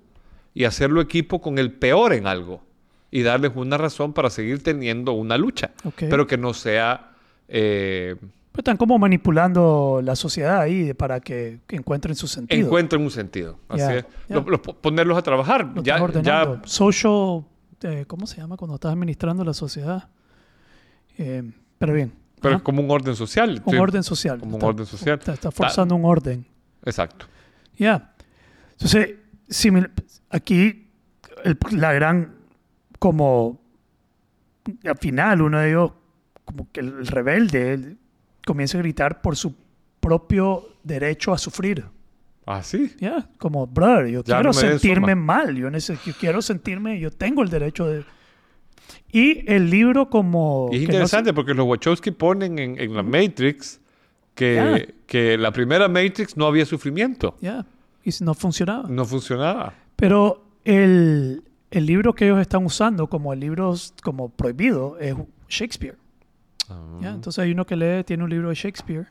y hacerlo equipo con el peor en algo. Y darles una razón para seguir teniendo una lucha. Pero que no sea... eh, Pero están como manipulando la sociedad ahí para que, encuentren su sentido. encuentren un sentido. Así Yeah, es. yeah. Lo- lo- ponerlos a trabajar. Lo ya, ya Social, eh, ¿cómo se llama cuando estás administrando la sociedad? Eh, pero bien. pero Ajá. es como un orden social. un Sí. orden social. como un Está- orden social. Está, está forzando un orden. Exacto. Ya. Entonces, si me- aquí el- la gran, como al final uno de ellos, como que el rebelde, él comienza a gritar por su propio derecho a sufrir. Ah, sí. Ya, como, brother, yo Ya quiero no sentirme suma. mal, yo, yo quiero sentirme, yo tengo el derecho de... Y el libro como... Y es que no se- interesante porque los Wachowski ponen en, en la Matrix que, Ya. que la primera Matrix no había sufrimiento. Ya, y no funcionaba. No funcionaba. Pero el, el libro que ellos están usando como el libro como prohibido es Shakespeare. Ah. ¿ya? Entonces hay uno que lee, tiene un libro de Shakespeare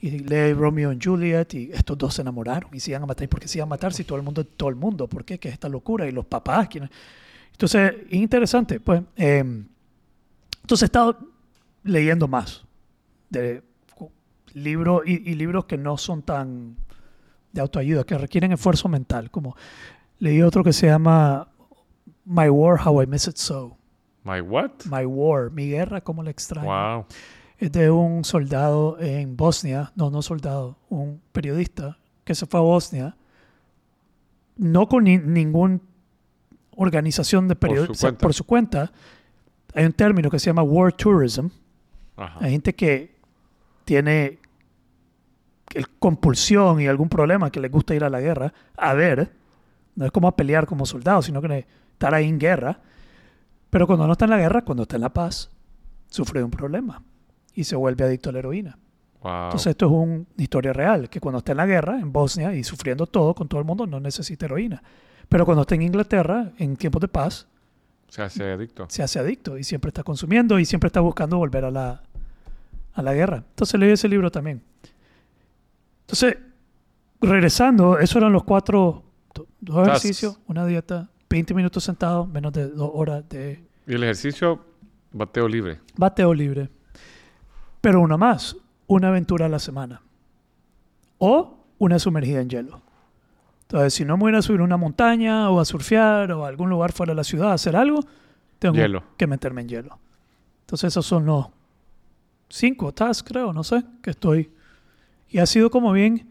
y lee Romeo y Juliet y estos dos se enamoraron y se iban a matar. ¿Y por qué se iban a matar si todo el mundo, todo el mundo? ¿Por qué? ¿Qué es esta locura? Y los papás. ¿quiénes? Entonces, es interesante. Pues, eh, entonces he estado leyendo más de libros y, y libros que no son tan de autoayuda, que requieren esfuerzo mental. Como leí otro que se llama My War, How I Miss It So. My what? My War, mi guerra, cómo la extraño. Wow. Es de un soldado en Bosnia, no, no soldado, un periodista que se fue a Bosnia, no con ni- ninguna organización de periodistas, por su cuenta. Hay un término que se llama War Tourism. Ajá. Hay gente que tiene el compulsión y algún problema que les gusta ir a la guerra a ver. No es como a pelear como soldado, sino que estar ahí en guerra. Pero cuando no está en la guerra, cuando está en la paz, sufre de un problema y se vuelve adicto a la heroína. Wow. Entonces esto es un- una historia real, que cuando está en la guerra, en Bosnia, y sufriendo todo con todo el mundo, no necesita heroína. Pero cuando está en Inglaterra, en tiempos de paz, Se hace adicto. se hace adicto y siempre está consumiendo y siempre está buscando volver a la, a la guerra. Entonces leí ese libro también. Entonces, regresando, esos eran los cuatro, do- dos ejercicios, una dieta, 20 minutos sentado, menos de dos horas de Y el ejercicio, bateo libre. bateo libre. Pero una más, una aventura a la semana. O una sumergida en hielo. Entonces, si no me voy a ir a subir una montaña o a surfear o a algún lugar fuera de la ciudad a hacer algo, tengo Hielo. que meterme en hielo. Entonces, esos son los cinco tasks, creo, no sé, que estoy. Y ha sido como bien.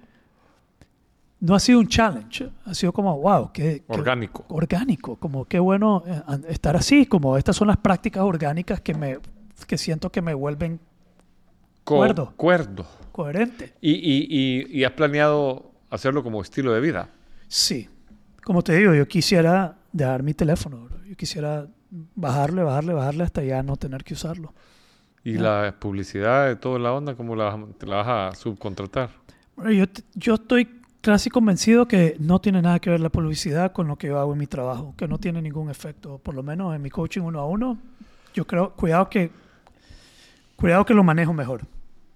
No ha sido un challenge, ha sido como, wow, qué, qué- Orgánico. orgánico, como qué bueno eh, estar así, como estas son las prácticas orgánicas que me que siento que me vuelven Cuerdo. Cuerdo. coherente. Y, y, y, y has planeado hacerlo como estilo de vida. Sí. Como te digo, yo quisiera dejar mi teléfono, bro. yo quisiera bajarle, bajarle, bajarle hasta ya no tener que usarlo. Y la publicidad de toda la onda, ¿cómo la vas, a- te la vas a subcontratar? Yo, yo estoy casi convencido que no tiene nada que ver la publicidad con lo que yo hago en mi trabajo, que no tiene ningún efecto, por lo menos en mi coaching uno a uno. Yo creo, cuidado que, cuidado que lo manejo mejor.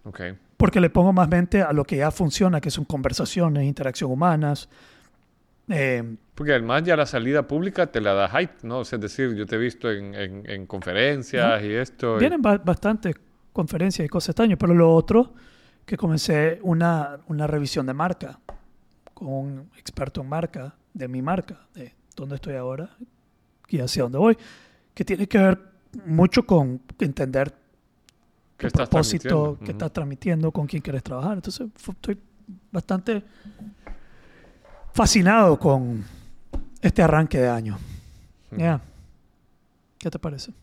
Ok. porque le pongo más mente a lo que ya funciona, que son conversaciones, interacción humanas. Eh, Porque además ya la salida pública te la da hype, ¿no? O sea, es decir, yo te he visto en, en, en conferencias y esto. y- vienen ba- bastantes conferencias y cosas este año, pero lo otro, que comencé una, una revisión de marca con un experto en marca, de mi marca, de dónde estoy ahora y hacia dónde voy, que tiene que ver mucho con entender ¿Qué estás propósito que estás transmitiendo, con quién quieres trabajar. Entonces, estoy bastante fascinado con este arranque de año. Ya. ¿Qué te parece?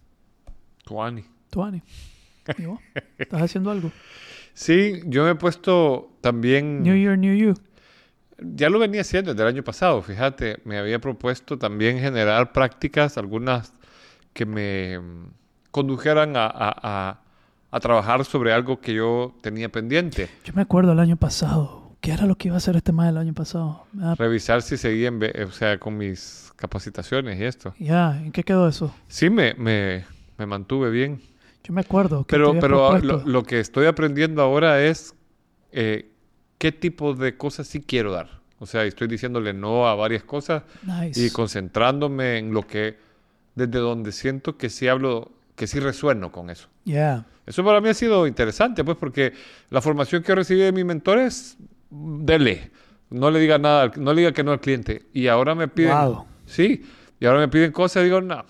Tuani. ¿Tú, Ani? ¿Y vos? [laughs] ¿Estás haciendo algo? Sí, yo me he puesto también... New Year, New You. Ya lo venía haciendo desde el año pasado, fíjate, me había propuesto también generar prácticas, algunas que me condujeran a, a- a- a trabajar sobre algo que yo tenía pendiente. Yo me acuerdo el año pasado. ¿Qué era lo que iba a hacer este mes el año pasado? Revisar si seguía, en o sea, con mis capacitaciones y esto. Ya, ¿en qué quedó eso? Sí, me, me, me mantuve bien. Yo me acuerdo. Que Pero, pero lo, propuesto. lo que estoy aprendiendo ahora es eh, qué tipo de cosas sí quiero dar. O sea, estoy diciéndole no a varias cosas Nice. y concentrándome en lo que, desde donde siento que sí hablo, que sí resueno con eso. Yeah. Eso para mí ha sido interesante, pues, porque la formación que he recibido de mi mentor es, mm, dele, no le diga nada, no le diga que no al cliente. Y ahora me piden, Wow. sí, y ahora me piden cosas y digo, no,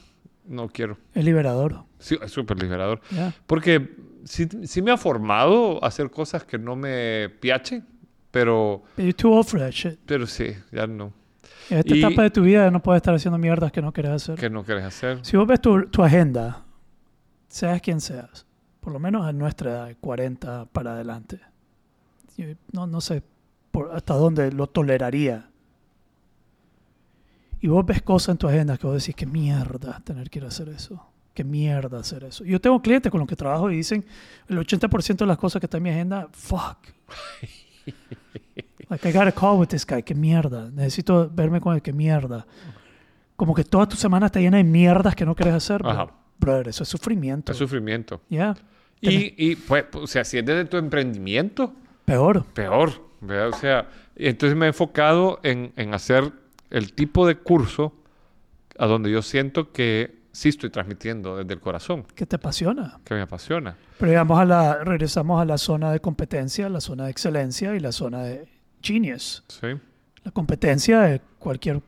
no quiero. Es liberador. Sí, es súper liberador. Yeah. Porque sí, sí me ha formado a hacer cosas que no me piachen, pero, You're too old for that shit. pero sí, ya no. En esta Y- etapa de tu vida no puedes estar haciendo mierdas que no quieres hacer. ¿Qué no quieres hacer? Si vos ves tu, tu agenda, seas quien seas, por lo menos a nuestra edad, 40 para adelante, yo no, no sé por hasta dónde lo toleraría. Y vos ves cosas en tu agenda que vos decís, qué mierda tener que ir a hacer eso. Qué mierda hacer eso. Yo tengo clientes con los que trabajo y dicen, el 80% de las cosas que están en mi agenda, fuck. [laughs] like, I got a call with this guy, qué mierda. Necesito verme con él, qué mierda. Como que toda tu semana está llena de mierdas que no quieres hacer. Ajá. Brother, eso es sufrimiento. Es sufrimiento. Ya. Y, y pues, o sea, si es desde tu emprendimiento, Peor. peor. ¿verdad? O sea, entonces me he enfocado en, en hacer el tipo de curso a donde yo siento que sí estoy transmitiendo desde el corazón, Que te apasiona. que me apasiona. Pero digamos a la, regresamos a la zona de competencia, la zona de excelencia y la zona de genius. Sí, La competencia de cualquier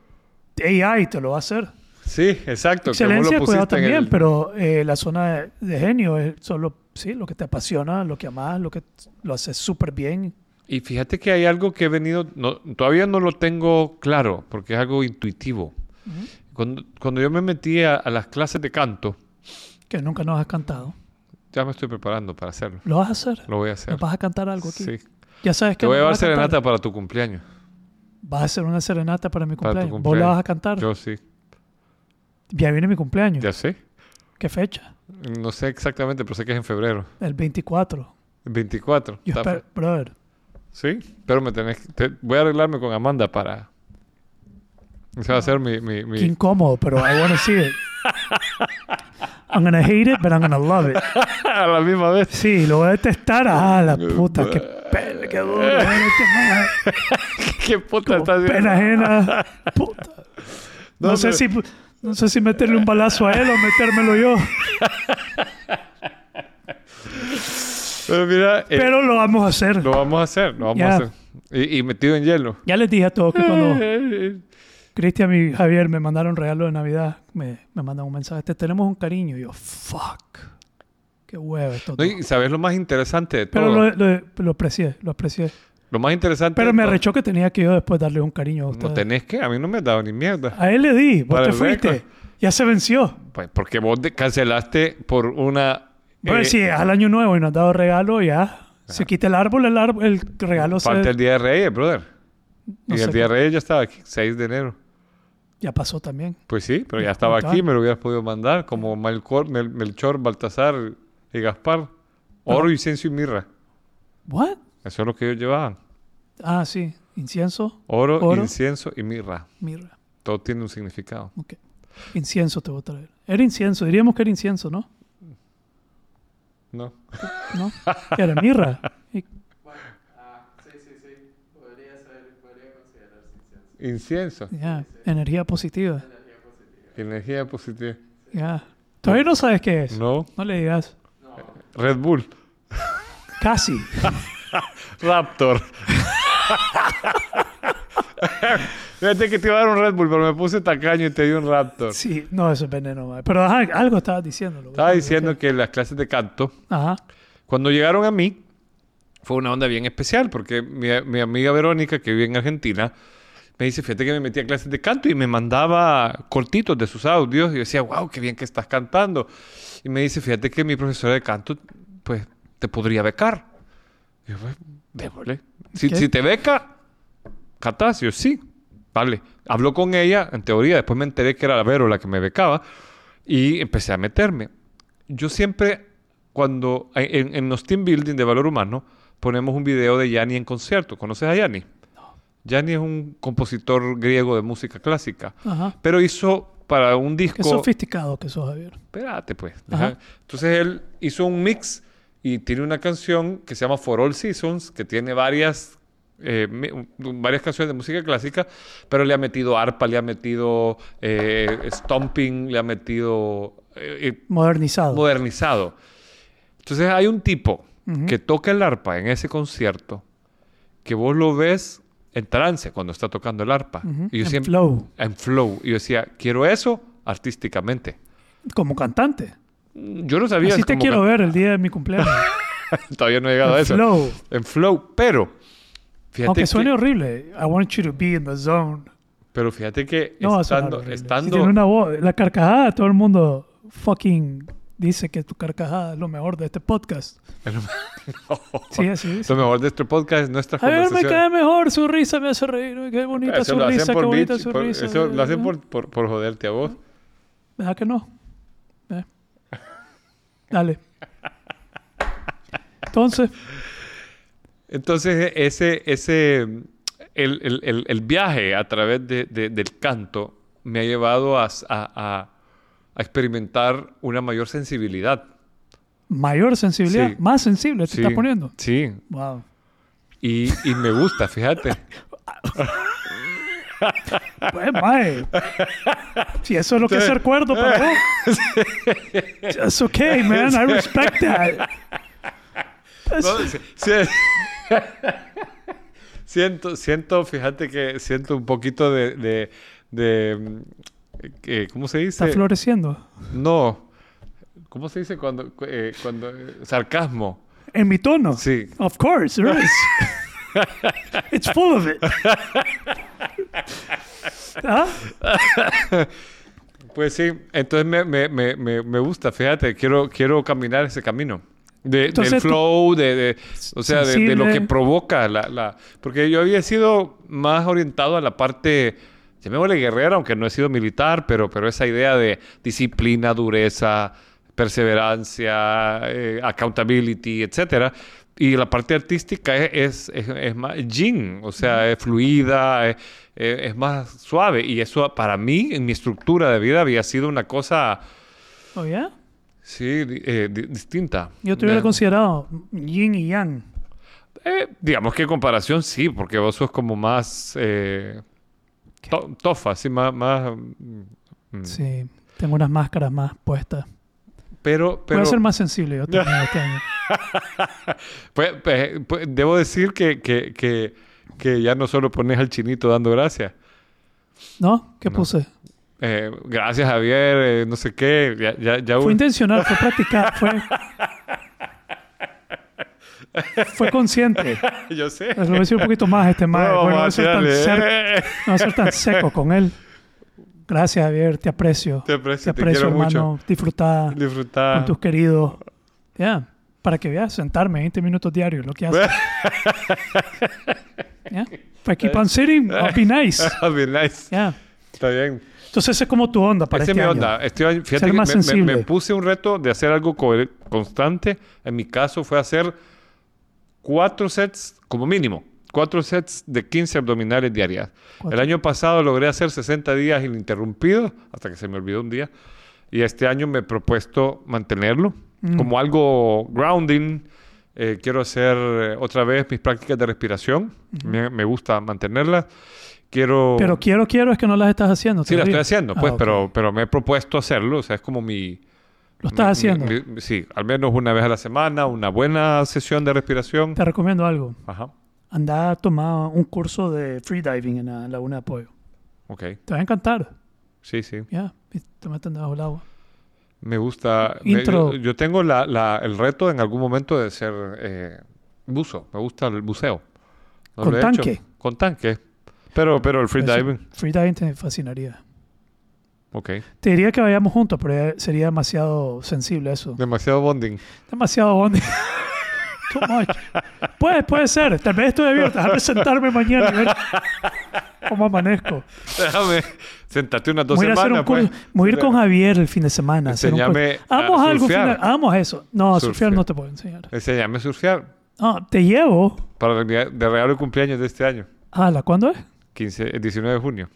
AI te lo va a hacer. Sí exacto. Excelencia, lo cuidado también, el- pero eh, la zona de, de genio es solo, sí, lo que te apasiona, lo que amas, lo que lo haces súper bien. Y fíjate que hay algo que he venido, no, todavía no lo tengo claro, porque es algo intuitivo. cuando, cuando yo me metí a, a las clases de canto, Que nunca nos has cantado. ya me estoy preparando para hacerlo. ¿Lo vas a hacer? Lo voy a hacer. ¿Nos vas a cantar algo aquí? Sí. Ya sabes que Te voy a llevar serenata para tu cumpleaños. Vas a hacer una serenata para mi Para tu cumpleaños. ¿Vos la cumpleaños. vas a cantar? Yo sí. Ya viene mi cumpleaños. Ya sé. ¿Qué fecha? No sé exactamente, pero sé que es en febrero. El 24. 24. Yo Está espero, brother, Sí, pero me tenés, te- voy a arreglarme con Amanda para, Ese va a ser mi... mi, Qué mi... incómodo, pero I want to see it. [laughs] I'm gonna hate it, but I'm gonna love it. a la misma vez. Sí, lo voy a detestar. Ah, la puta, qué pena, qué duro. [laughs] Este ¿Qué puta como está haciendo? pena ajena. Puta. No, No, sé pero- si, no sé si meterle un balazo a él o metérmelo yo. Pero mira, eh, Pero lo vamos a hacer. lo vamos a hacer, lo vamos a hacer. Y, y metido en hielo. Ya les dije a todos que cuando Eh, Cristian y Javier me mandaron regalo de Navidad, me, me mandan un mensaje, te tenemos un cariño. Y yo, fuck. Qué huevo esto. No, y sabes lo más interesante de todo. Pero lo, lo, lo aprecié, lo aprecié. Lo más interesante. Pero me arrechó que tenía que yo después darle un cariño a No ustedes. tenés que, a mí no me has dado ni mierda. A él le di, vos Para te fuiste. récord. Ya se venció. Pues porque vos cancelaste por una. Bueno, eh, si es al año nuevo y nos has dado regalo, ya. Se quita el árbol, el, árbol, el regalo Falta se... el Día de Reyes, brother. no y el Día de Reyes ya estaba aquí, 6 de enero. Ya pasó también. Pues sí, pero ya estaba aquí, me lo hubieras podido mandar, como Melcor, Mel- Melchor, Baltasar y Gaspar. Oro, incienso y mirra. ¿What? Eso es lo que ellos llevaban. Ah, sí. Incienso, Oro, Oro. incienso y mirra. mirra. Todo tiene un significado. Ok. Incienso te voy a traer. Era incienso. Diríamos que era incienso, ¿no? ¿No? ¿No? ¿Qué era mirra? [laughs] Y- Bueno, ah, sí, sí, sí. Podría ser, podría considerarse incienso. Incienso. Ya. Energía positiva. Energía positiva. Energía positiva. Ya. Todavía no sabes qué es. No. No le digas. No, Red Bull. Casi. [laughs] [laughs] Raptor. Fíjate que te iba a dar un Red Bull, pero me puse tacaño y te di un Raptor. Sí, no, eso es veneno. mae. Pero ajá, algo estabas diciendo. Estaba diciendo que las clases de canto, Ajá. cuando llegaron a mí, fue una onda bien especial, porque mi, mi amiga Verónica, que vive en Argentina, me dice, fíjate que me metí a clases de canto y me mandaba cortitos de sus audios. Y yo decía, wow, qué bien que estás cantando. Y me dice, fíjate que mi profesora de canto, pues, te podría becar. Y yo, pues, démosle. Si, ¿Qué? si te beca, yo, sí. Vale. Habló con ella, en teoría, después me enteré que era la Vero la que me becaba y empecé a meterme. Yo siempre, cuando en, en los team building de valor humano, ponemos un video de Yanni en concierto. ¿Conoces a Yanni? Yanni es un compositor griego de música clásica, Ajá. pero hizo para un Qué disco... sofisticado que sos, Javier. Espérate, pues. Ajá. Entonces él hizo un mix y tiene una canción que se llama For All Seasons, que tiene varias, eh, varias canciones de música clásica, pero le ha metido arpa, le ha metido eh, stomping, le ha metido eh, eh, Modernizado. modernizado. Entonces hay un tipo Ujú. que toca el arpa en ese concierto, que vos lo ves en trance cuando está tocando el arpa. Y yo En siempre- flow. En flow. Y yo decía, quiero eso artísticamente. Como cantante. Yo no sabía. Así te quiero can- ver el día de mi cumpleaños. [laughs] Todavía no he llegado a En eso. flow. En flow, pero. Fíjate Aunque que, suene horrible. I want you to be in the zone. Pero fíjate que No a estando. estando Si tiene una voz. La carcajada, todo el mundo fucking dice que tu carcajada es lo mejor de este podcast. [laughs] [laughs] Sí, así dice. Lo mejor de este podcast es nuestra A ver, me cae mejor, su risa me hace reír. Qué bonita Eso su risa, qué bonita bitch, su por- risa. Eso lo hacen por, por, por joderte a vos. ¿Verdad que no? Dale. Entonces, Entonces, ese, ese, el, el- el- el viaje a través de- de- del canto me ha llevado a, a- a- a experimentar una mayor sensibilidad. mayor sensibilidad, Sí. más sensible te Sí, estás poniendo. Sí, Wow. y, y me gusta, fíjate. [laughs] Pues, mae. Si eso es lo que es ser cuerdo para vos. [laughs] Okay, man. I respect that. No, sí- sí. siento, siento, fíjate que siento un poquito de, de, de, eh, ¿cómo se dice? Está floreciendo. No, ¿cómo se dice cuando, eh, cuando eh, sarcasmo? En mi tono. Sí. Of course, there is. [laughs] [laughs] It's full of it. ¿Ah? Pues sí, entonces me, me, me, me, me gusta, fíjate, quiero, quiero caminar ese camino. De, Entonces del flow, de, de- o sea, de, de lo que provoca la, la... Porque yo había sido más orientado a la parte, llamémosle guerrera, aunque no he sido militar, pero, pero esa idea de disciplina, dureza, perseverancia, eh, accountability, etcétera. Y la parte artística es, es, es- es más yin, o sea, es fluida, es, más suave. Y eso para mí, en mi estructura de vida, había sido una cosa, Oh, yeah? sí, eh, di- distinta. Yo te hubiera Eh, considerado yin y yang. eh, digamos que en comparación sí, porque vos sos como más eh, to- tofa, sí, más... más mm, mm. Sí, tengo unas máscaras más puestas. Pero, pero Voy a ser más sensible yo también [laughs] este año. pues, pues, pues, debo decir que, que, que, que ya no solo pones al chinito dando gracias. ¿No? ¿Qué No. puse? Eh, gracias Javier, eh, no sé qué, ya, ya, ya Fue un- intencional, fue practicar, fue... [laughs] fue consciente. yo sé. Les voy a decir un poquito más este No, mae. vamos Bueno, no a voy a ser tan no ser tan seco con él. Gracias, Javier, te aprecio. Te aprecio, te aprecio, quiero mucho. hermano. Disfrutar Disfrutar. con tus queridos. Ya, para que veas, sentarme 20 minutos diarios, lo que haces. [laughs] Ya, Para keep on sitting, I'll be nice. [laughs] Ah, bien, nice. Ya. Está bien. Entonces, esa es como tu onda para Esa es este mi año. onda. Este año- fíjate que más me- me, me puse un reto de hacer algo co- constante. En mi caso fue hacer cuatro sets, como mínimo, cuatro sets de 15 abdominales diarias. Cuatro. El año pasado logré hacer 60 días ininterrumpidos, hasta que se me olvidó un día. Y este año me he propuesto mantenerlo Mm. como algo grounding. Eh, quiero hacer eh, otra vez mis prácticas de respiración. me, me gusta mantenerlas. Quiero... Pero quiero, quiero es que no las estás haciendo. Sí, la todavía. estoy haciendo, Ah, pues, ok. pero, pero me he propuesto hacerlo. O sea, es como mi... Lo estás mi- haciendo. mi- mi- sí, al menos una vez a la semana, una buena sesión de respiración. Te recomiendo algo. Ajá, Anda a tomar un curso de freediving en la Laguna de Apoyo. ok. Te va a encantar. Sí, sí. Ya, y te meten debajo del agua. Me gusta. me- Intro. yo, yo tengo la, la- el reto en algún momento de ser eh, buzo. Me gusta el buceo. No ¿Con hecho. tanque? Con tanque. Pero, pero el freediving. Freediving te fascinaría. Ok. Te diría que vayamos juntos, pero sería demasiado sensible eso. Demasiado bonding. Demasiado bonding. [laughs] Too much. Puede, puede ser. Tal vez estoy abierto. Déjame sentarme mañana y ver cómo amanezco. Déjame. Sentate unas dos Voy semanas, un curso. pues. Voy a ir con Javier el fin de semana. curso. Hagamos a algo. surfear. fin de- Hagamos eso. No, surfear Surfear. no te puedo enseñar. Enséñame a surfear No, te llevo. para el de regalo de cumpleaños de este año. Ala, ¿cuándo es? 15, el 19 de junio.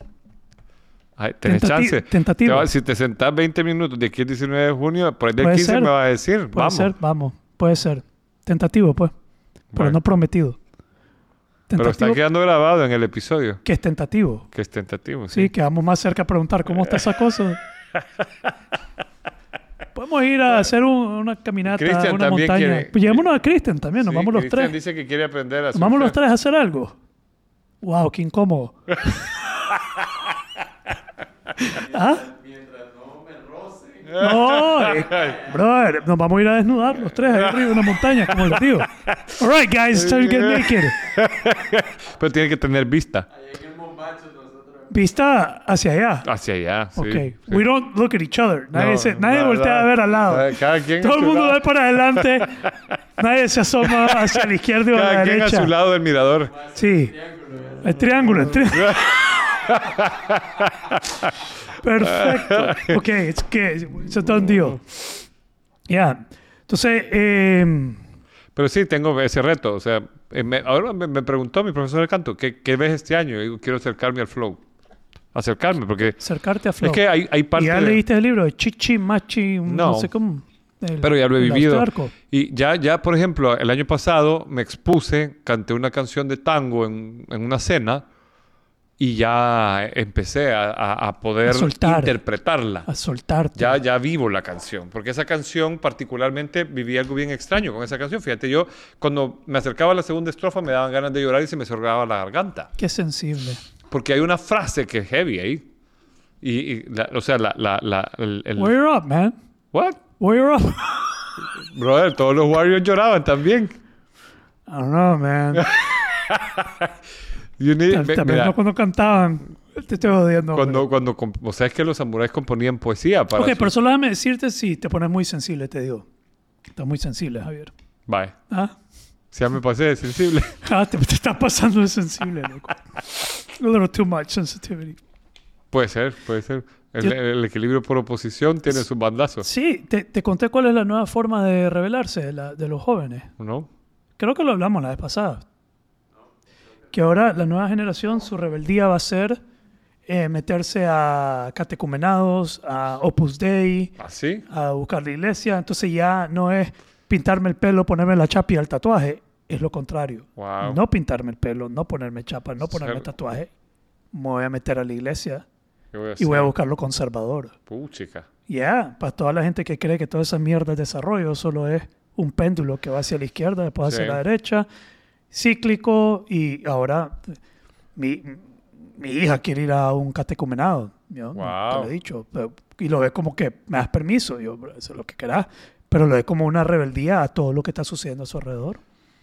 Ay, tenés Tentati- chance. tentativo. Te si te sentás 20 minutos de aquí al 19 de junio, por ahí del Puede 15 ser. me vas a decir, Puede vamos. ser, vamos. Puede ser. Tentativo, pues. Pero Bueno. no prometido. Pero está quedando grabado en el episodio, Que es tentativo. que es tentativo. Sí, Sí. quedamos más cerca a preguntar cómo está esa cosa. [laughs] Podemos ir a hacer un- una caminata, Cristian una montaña. quiere- Pues llevémonos a Cristian también, nos Sí, vamos los Cristian tres. dice que quiere aprender a Nos vamos los tres a hacer algo. Wow, qué incómodo. [laughs] ¿Ah? Mientras no me roce. No, eh, brother, nos vamos a ir a desnudar los tres ahí arriba de una montaña, como les digo. All right, guys, time to get naked. [laughs] Pero tiene que tener vista en el. Vista hacia allá. hacia allá. sí, ok. sí. We don't look at each other. Nadie, No, se, nadie voltea a ver al lado. Cada quien Todo el su mundo lado. ve para adelante. nadie se asoma hacia la izquierda o a Cada la quien a derecha. su lado del mirador. Sí. El triángulo, el triángulo. [laughs] [laughs] Perfecto. [laughs] Ok, it's, que, it's a done deal. Ya. Entonces, eh, Pero sí, tengo ese reto. O sea, eh, me- ahora me, me preguntó mi profesor de canto, ¿qué, qué ves este año? Y digo, quiero acercarme al flow. Acercarme, porque acercarte a Flow. es que hay, hay parte ¿Y ya de- leíste el libro de Chichi, Machi, no, No. sé cómo? El- Pero ya lo he vivido. Y ya, ya, por ejemplo, el año pasado me expuse, canté una canción de tango en, en una cena y ya empecé a, a- a poder A soltar. interpretarla. A soltarte. Ya, ya vivo la canción, porque esa canción particularmente viví algo bien extraño con esa canción. Fíjate, yo cuando me acercaba a la segunda estrofa me daban ganas de llorar y se me sorgaba la garganta. Qué sensible. Porque hay una frase que es heavy ahí. Y, y la- o sea, la... la, la el, el- We're up, man. ¿What? We're up. [laughs] Brother, todos los Warriors lloraban también. I don't know, man. [laughs] You need- Tal, ve- tal vez mira, no cuando cantaban. Te estoy odiando. cuando, cuando, o sea, es que los samuráis componían poesía para... ok, su- pero solo déjame decirte si te pones muy sensible, te digo. Estás muy sensible, Javier. Bye. ¿Ah? Si ya me pasé de sensible. [laughs] Ah, te, te estás pasando de sensible, loco. A little too much sensitivity. puede ser, puede ser. El, Yo- el equilibrio por oposición tiene sus bandazos, Sí, te, te conté cuál es la nueva forma de rebelarse de, la- de los jóvenes. ¿no? Creo que lo hablamos la vez pasada. Que ahora la nueva generación, su rebeldía va a ser eh, meterse a catecumenados, a Opus Dei, ¿Así? a buscar la iglesia. Entonces ya no es pintarme el pelo, ponerme la chapa y el tatuaje. Es lo contrario. Wow. No pintarme el pelo, no ponerme chapa, no ponerme Ser- tatuaje. Me voy a meter a la iglesia ¿Qué voy a y voy a buscar lo conservador. Puchica. Ya, para toda la gente que cree que toda esa mierda de desarrollo solo es un péndulo que va hacia la izquierda, después hacia Sí. la derecha, cíclico, y ahora mi, mi hija quiere ir a un catecumenado. Yo no te Wow. lo he dicho. pero- y lo ve como que me das permiso, yo, "Bro, eso es lo que querás. Pero lo ve como una rebeldía a todo lo que está sucediendo a su alrededor.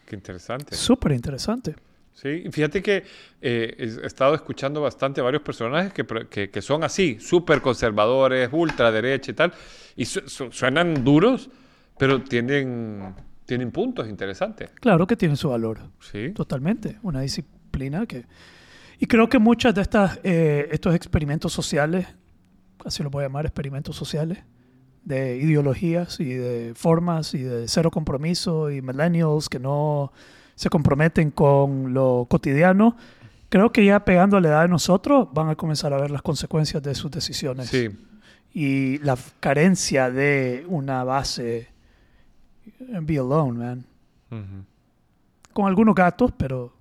Qué interesante. Súper interesante. Sí, fíjate que eh, he estado escuchando bastante a varios personajes que, que, que son así, súper conservadores, ultraderecha y tal, y su- su- suenan duros, pero tienen, tienen puntos interesantes. Claro que tiene su valor. Sí, Totalmente, una disciplina que... Y creo que muchas de estas, eh, estos experimentos sociales, así lo voy a llamar, experimentos sociales, de ideologías y de formas y de cero compromiso y millennials que no se comprometen con lo cotidiano, creo que ya pegando a la edad de nosotros van a comenzar a ver las consecuencias de sus decisiones sí, y la carencia de una base. Eh, Be alone, man. Con algunos gatos, pero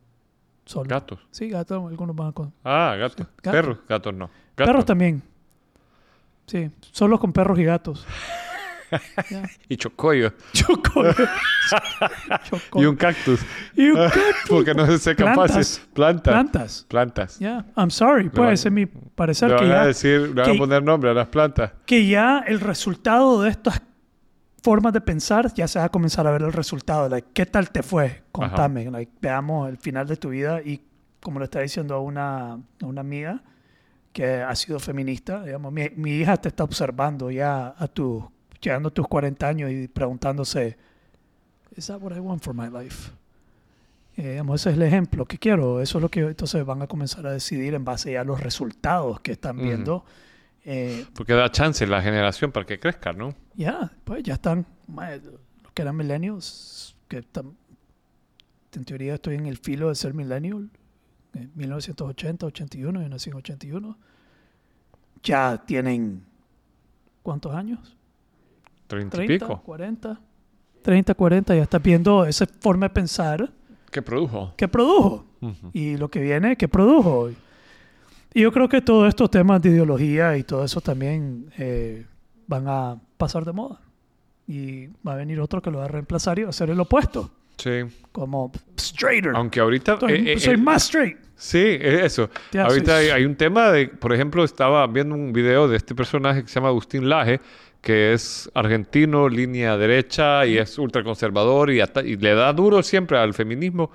solo. gatos. Sí, gatos, algunos van con... Ah, gatos. gatos. Perros, gatos no. Gatos. Perros también. Sí, solo con perros y gatos. [laughs] Ya. Y chocollo. Choco. [laughs] Choco. Y un cactus. Y un cactus. Porque no se secan fácil. Plantas. Plantas. Plantas. Ya, I'm sorry, puede ser mi parecer Le que van a ya, decir, le van a que- poner nombre a las plantas. que ya el resultado de estas formas de pensar, ya se va a comenzar a ver el resultado. Like, ¿Qué tal te fue? Contame. Like, veamos el final de tu vida y como le está diciendo una, una amiga que ha sido feminista, digamos, mi, mi hija te está observando ya a tu, llegando a tus 40 años y preguntándose, ¿Is that what I want for my life? Eh, digamos, ese es el ejemplo que quiero. Eso es lo que entonces van a comenzar a decidir en base ya a los resultados que están viendo. Eh, Porque da chance la generación para que crezca, ¿no? Ya, pues ya están, mae, los que eran millennials, que están, en teoría estoy en el filo de ser millennial, en 1980, 81, yo nací en 81, ya tienen, ¿cuántos años? Treinta y 30, pico. 40, 30, 40, ya estás viendo esa forma de pensar ¿Qué produjo? que produjo Ujú. y lo que viene que produjo. Y yo creo que todos estos temas de ideología y todo eso también eh, van a pasar de moda. Y va a venir otro que lo va a reemplazar y va a ser el opuesto, Sí. como straighter. Aunque ahorita... soy eh, eh, soy eh, más straight. Sí, es eso. Ya, Ahorita soy- hay, hay un tema de, por ejemplo, estaba viendo un video de este personaje que se llama Agustín Laje, que es argentino, línea derecha y es ultraconservador y, y le da duro siempre al feminismo.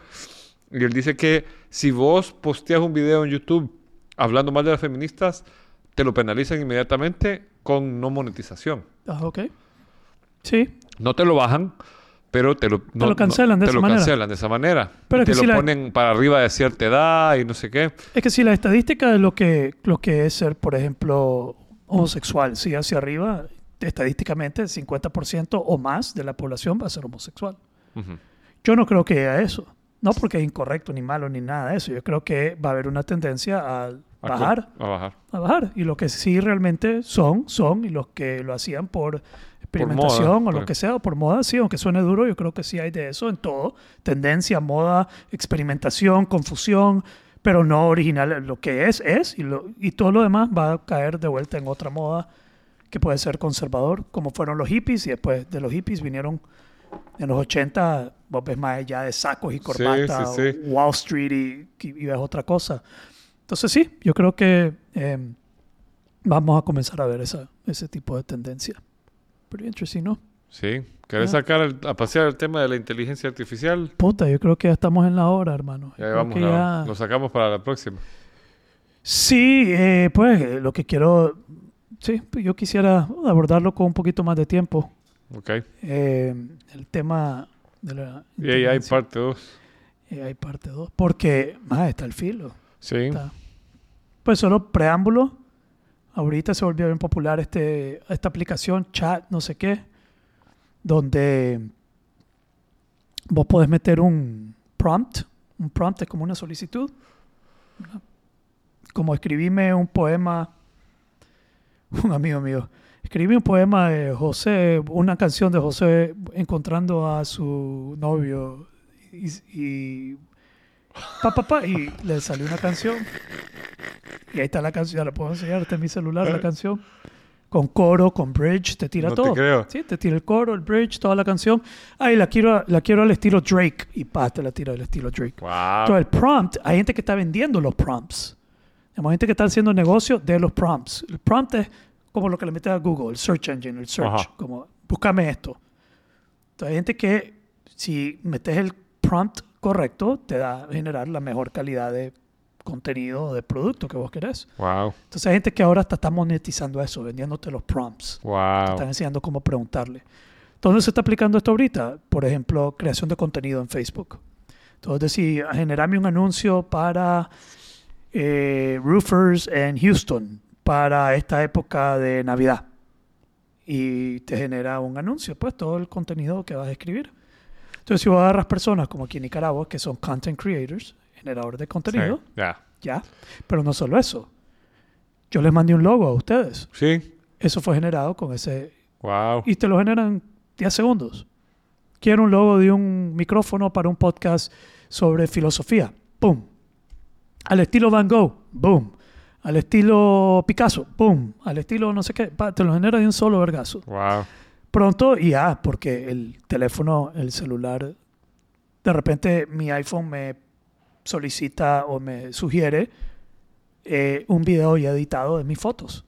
Y él dice que si vos posteas un video en YouTube hablando mal de las feministas, te lo penalizan inmediatamente con no monetización. Ah, ok. Sí, No te lo bajan, pero te lo, no- lo cancelan de te esa lo manera. cancelan de esa manera. Pero es que te si lo la- ponen para arriba de cierta edad y no sé qué. es que si la estadística de lo que, lo que es ser, por ejemplo, homosexual sigue hacia arriba, estadísticamente el 50% o más de la población va a ser homosexual. Yo no creo que haya eso. No porque es incorrecto, ni malo, ni nada de eso. Yo creo que va a haber una tendencia a A bajar, A bajar. a bajar. Y lo que sí realmente son, son, y los que lo hacían por experimentación moda, o lo que sea, o por moda, sí, aunque suene duro, yo creo que sí hay de eso en todo. Tendencia, moda, experimentación, confusión, pero no original. Lo que es, es, y, lo- y todo lo demás va a caer de vuelta en otra moda que puede ser conservador, como fueron los hippies, y después de los hippies vinieron en los 80, vos ves más allá de sacos y corbata, sí, sí. o Wall Street y, y ves otra cosa. Entonces sí, yo creo que eh, vamos a comenzar a ver esa, ese tipo de tendencia. Pretty interesting, ¿no? Sí. ¿Querés Ya. sacar el- a pasear el tema de la inteligencia artificial? Puta, yo creo que ya estamos en la hora, hermano. Ya vamos, a- ya- lo sacamos para la próxima. Sí, eh, pues eh, lo que quiero, sí, yo quisiera abordarlo con un poquito más de tiempo. Ok. Eh, el tema de la... Y ahí hay parte 2. Eh, hay parte 2. Porque, más está el filo. Sí. Pues solo preámbulo. Ahorita se volvió bien popular este, esta aplicación, chat, no sé qué, donde vos podés meter un prompt. Un prompt es como una solicitud. Como escribime un poema, [laughs] un amigo mío, escribí un poema de José, una canción de José encontrando a su novio y, pa, pa, pa, y le salió una canción. Y ahí está la canción, ya la puedo enseñar, está en mi celular la canción. Con coro, con bridge, te tira No te todo. creo. Sí, te tira el coro, el bridge, toda la canción. Ay, la quiero, la quiero al estilo Drake. Y pa, te la tira al estilo Drake. Wow. Entonces, el prompt, hay gente que está vendiendo los prompts. Hay gente que está haciendo negocio de los prompts. El prompt es como lo que le metes a Google, el search engine, el search. Ajá. Como, búscame esto. Entonces, hay gente que, si metes el prompt correcto, te da a generar la mejor calidad de contenido de producto que vos querés. Wow. Entonces, hay gente que ahora está, está monetizando eso, vendiéndote los prompts. Te Wow. están enseñando cómo preguntarle. ¿Dónde se está aplicando esto ahorita? Por ejemplo, creación de contenido en Facebook. Entonces, decir, generame un anuncio para eh, roofers en Houston para esta época de Navidad. Y te genera un anuncio, pues todo el contenido que vas a escribir. Entonces, si vos agarras personas como aquí en Nicaragua, que son content creators, generadores de contenido, Sí, Ya. ya. Pero no solo eso. Yo les mandé un logo a ustedes. Sí. Eso fue generado con ese Wow. y te lo generan en 10 segundos. Quiero un logo de un micrófono para un podcast sobre filosofía. ¡Pum! Al estilo Van Gogh. ¡Boom! Al estilo Picasso. ¡Boom! Al estilo no sé qué. pa, te lo genera de un solo vergazo. Wow. Pronto y ya, porque el teléfono, el celular, de repente mi iPhone me solicita o me sugiere eh, un video ya editado de mis fotos.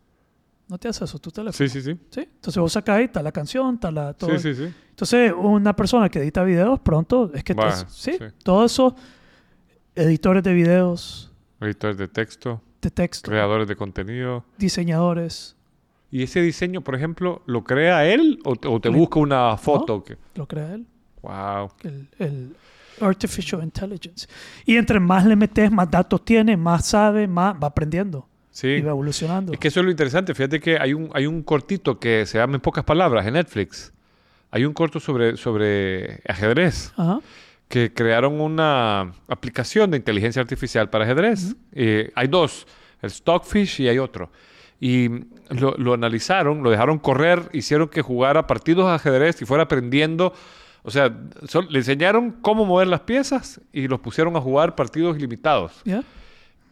¿No te hace eso tu teléfono? Sí, sí, sí. ¿Sí? Entonces vos sacás ahí, está la canción, está la... Todo. Sí, sí, sí. Entonces una persona que edita videos pronto, es que... Es- sí, sí. todos esos editores de videos, Editores de texto, de texto, creadores de contenido. diseñadores, ¿Y ese diseño, por ejemplo, lo crea él o, o te busca una foto? Que... lo crea él. Wow. el, el artificial intelligence. Y entre más le metes, más datos tiene, más sabe, más va aprendiendo Sí. y va evolucionando. Es que eso es lo interesante. Fíjate que hay un, hay un cortito que se llama En pocas palabras en Netflix. Hay un corto sobre, sobre ajedrez Ajá. que crearon una aplicación de inteligencia artificial para ajedrez. Eh, hay dos, el Stockfish y hay otro. Y lo, lo analizaron, lo dejaron correr, hicieron que jugara partidos de ajedrez y fuera aprendiendo. O sea, le enseñaron cómo mover las piezas y los pusieron a jugar partidos ilimitados.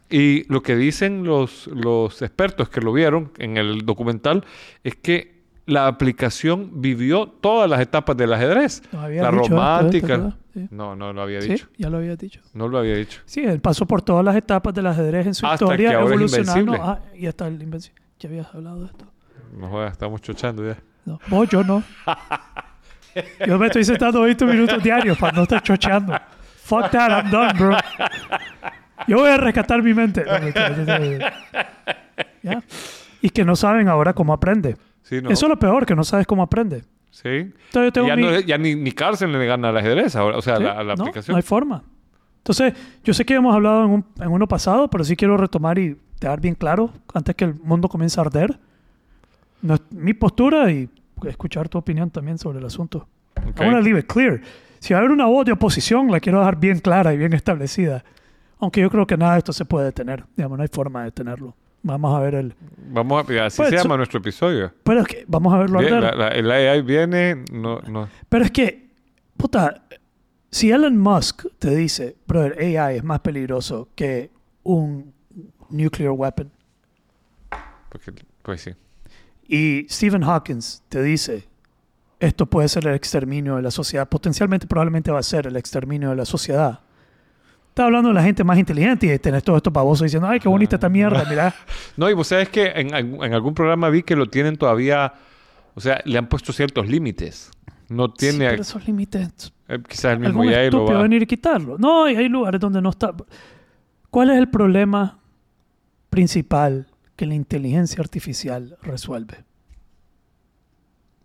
Y lo que dicen los, los expertos que lo vieron en el documental es que la aplicación vivió todas las etapas del ajedrez. Había la esto, ¿eh? ¿te romántica. acuerdas? Sí. No, no lo había Sí, dicho. ya lo había dicho. No lo había dicho. Sí, él pasó por todas las etapas del ajedrez en su Hasta historia, que ahora es evolucionando. Ah, y hasta el invencible. Ya habías hablado de esto. No jodas, estamos chochando ya. No, vos, yo no. [laughs] Yo me estoy sentando 20 minutos diarios para no estar chocheando. Fuck that, I'm done, bro. Yo voy a rescatar mi mente. No, ¿Ya? Y que no saben ahora cómo aprende. Sí, ¿no? Eso es lo peor, que no sabes cómo aprende. Sí. Entonces yo tengo ya mi- no- ya ni, ni cárcel le gana al ajedrez ahora, o sea, ¿Sí? a la, a la no, aplicación. no hay forma. Entonces, yo sé que hemos hablado en, un- en uno pasado, pero sí quiero retomar y dejar bien claro, antes que el mundo comience a arder, mi postura y escuchar tu opinión también sobre el asunto. Ok. I want to leave it clear. Si va a haber una voz de oposición, la quiero dejar bien clara y bien establecida. Aunque yo creo que nada de esto se puede detener. Digamos, no hay forma de detenerlo. Vamos a ver el... Vamos a, así Pues, se so- llama nuestro episodio. Pero es que vamos a verlo Bien, la- la- el AI viene, no, no. Pero es que, puta, si Elon Musk te dice, brother, AI es más peligroso que un nuclear weapon, Porque, pues sí. y Stephen Hawkins te dice, esto puede ser el exterminio de la sociedad, potencialmente probablemente va a ser el exterminio de la sociedad. Está hablando de la gente más inteligente y tenés todo esto baboso diciendo, ay, qué bonita esta mierda, mira. [laughs] No, y vos sabes que en, algún- en algún programa vi que lo tienen todavía, o sea, le han puesto ciertos límites. No Sí, tiene, pero esos límites, eh, quizás el mismo algún AI lo estúpido va. venir y quitarlo. No, hay, hay lugares donde no está. ¿Cuál es el problema principal que la inteligencia artificial resuelve?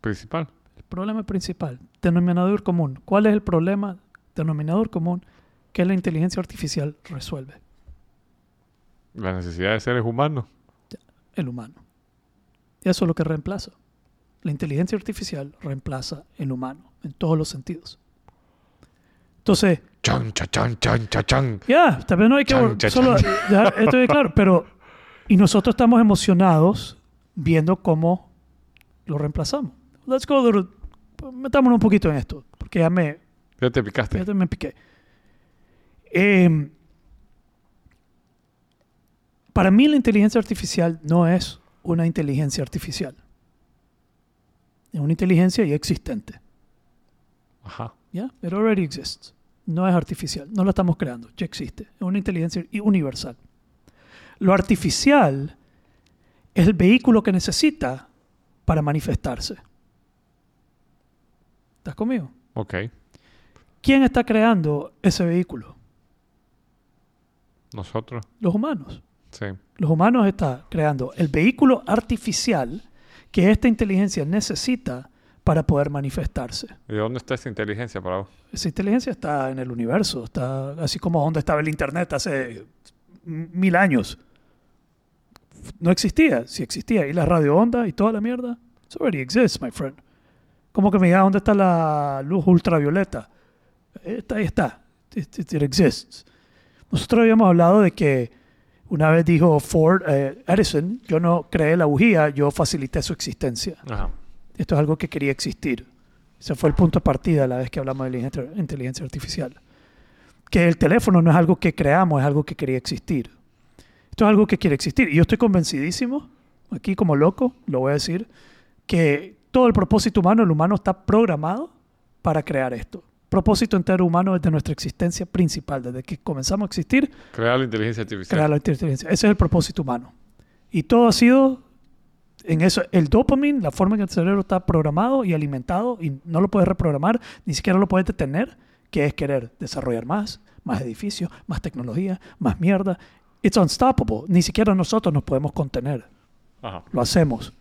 Principal. El problema principal, denominador común. ¿Cuál es el problema, denominador común, que la inteligencia artificial resuelve? La necesidad de seres humanos. El humano. Eso es lo que reemplaza. La inteligencia artificial reemplaza el humano en todos los sentidos. Entonces, Chan, cha, chan, chan, cha, chan. ya, tal vez no hay que... Chan, solo chan. dejar esto bien claro, pero... Y nosotros estamos emocionados viendo cómo lo reemplazamos. Let's go Metámonos un poquito en esto, porque ya me, Ya te picaste. ya te- me piqué. Eh, para mí la inteligencia artificial no es una inteligencia artificial. Es una inteligencia ya existente. Ajá. ¿Ya? It already exists. No es artificial. No la estamos creando. Ya existe. Es una inteligencia universal. Lo artificial es el vehículo que necesita para manifestarse. ¿Estás conmigo? Ok. ¿Quién está creando ese vehículo? Nosotros. Los humanos. Sí. Los humanos están creando el vehículo artificial que esta inteligencia necesita para poder manifestarse. ¿Y dónde está esa inteligencia para vos? Esa inteligencia está en el universo, está así como donde estaba el Internet hace mil años. No existía, sí existía. Y la radio onda y toda la mierda. It already exists, my friend. Como que me diga dónde está la luz ultravioleta. Está, ahí está. It, it- it exists. Nosotros habíamos hablado de que una vez dijo Ford, eh, Edison, yo no creé la bujía, yo facilité su existencia. Ajá. Esto es algo que quería existir. Ese fue el punto de partida la vez que hablamos de inteligencia artificial. Que el teléfono no es algo que creamos, es algo que quería existir. Esto es algo que quiere existir. Y yo estoy convencidísimo, aquí como loco, lo voy a decir, que todo el propósito humano, el humano está programado para crear esto. Propósito entero humano desde nuestra existencia principal, desde que comenzamos a existir, Crear la inteligencia artificial. crear la inteligencia. Ese es el propósito humano. Y todo ha sido en eso. El dopamine, la forma en que el cerebro está programado y alimentado, y no lo puedes reprogramar, ni siquiera lo puedes detener, que es querer desarrollar más, más edificios, más tecnología, más mierda. It's unstoppable. Ni siquiera nosotros nos podemos contener. Ajá. Lo hacemos.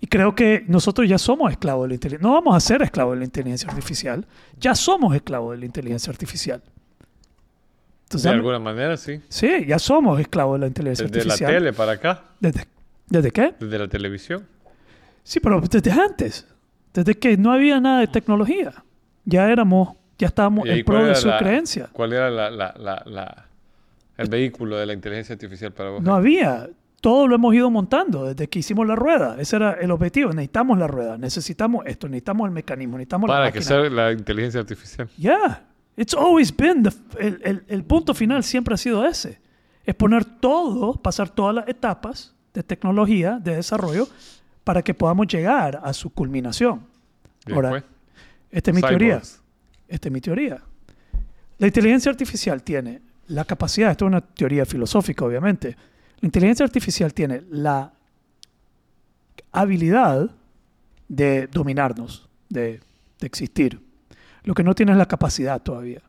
Y creo que nosotros ya somos esclavos de la inteligencia. No vamos a ser esclavos de la inteligencia artificial. Ya somos esclavos de la inteligencia artificial. Entonces, De alguna manera, sí. Sí, ya somos esclavos de la inteligencia Desde la artificial. tele para acá. ¿Desde, ¿Desde qué? Desde la televisión. Sí, pero desde antes. Desde que no había nada de tecnología. Ya éramos, ya estábamos ¿Y ahí en pro de su la- creencia. ¿Cuál era la, la, la, la- el vehículo de la inteligencia artificial para vos? No había. Todo lo hemos ido montando desde que hicimos la rueda. Ese era el objetivo. Necesitamos la rueda. Necesitamos esto. Necesitamos el mecanismo. Necesitamos la para que máquina. sea la inteligencia artificial. Yeah. It's always been the- el, el- el punto final siempre ha sido ese. Es poner todo, pasar todas las etapas de tecnología, de desarrollo, para que podamos llegar a su culminación. Y Ahora, después, esta es mi teoría. Esta es mi teoría. La inteligencia artificial tiene la capacidad, esto es una teoría filosófica obviamente, la inteligencia artificial tiene la habilidad de dominarnos, de, existir. Lo que no tiene es la capacidad todavía.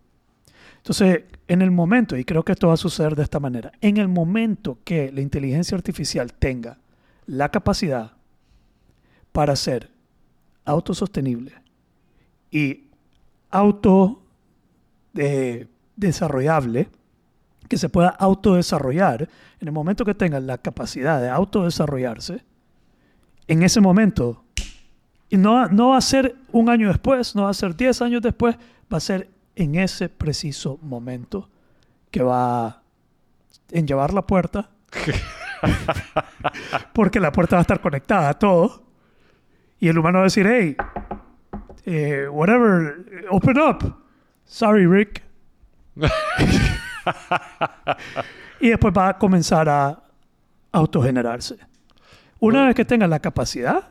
Entonces, en el momento, y creo que esto va a suceder de esta manera, en el momento que la inteligencia artificial tenga la capacidad para ser autosostenible y auto eh, desarrollable, que se pueda autodesarrollar, en el momento que tenga la capacidad de autodesarrollarse, en ese momento, y no, no va a ser un año después, no va a ser 10 años después, va a ser en ese preciso momento que va en llevar la puerta, [laughs] porque la puerta va a estar conectada a todo, y el humano va a decir, hey, eh, whatever, open up. Sorry, Rick. [laughs] [laughs] y después va a comenzar a autogenerarse. Una vez que tenga la capacidad,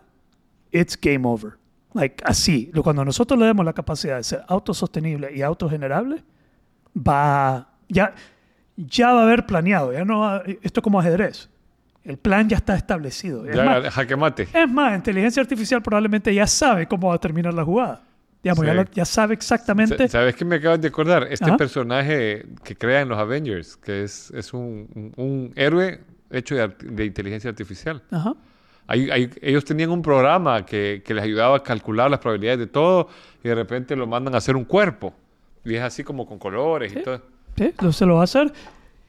it's game over. Like así, cuando nosotros le demos la capacidad de ser autosostenible y autogenerable, va ya ya va a haber planeado, ya no va- esto es como ajedrez. El plan ya está establecido. Es más, Ya, jaque mate. es más, inteligencia artificial probablemente ya sabe cómo va a terminar la jugada. Digamos, Sí. ya, sabe exactamente. Sa- ¿Sabes qué me acabas de acordar? Este Ajá. personaje que crean los Avengers, que es, es un, un- un héroe hecho de, inteligencia artificial. Ajá. Ahí- ellos tenían un programa que, que les ayudaba a calcular las probabilidades de todo y de repente lo mandan a hacer un cuerpo. Y es así como con colores y Sí. todo. Sí, lo- se lo va a hacer.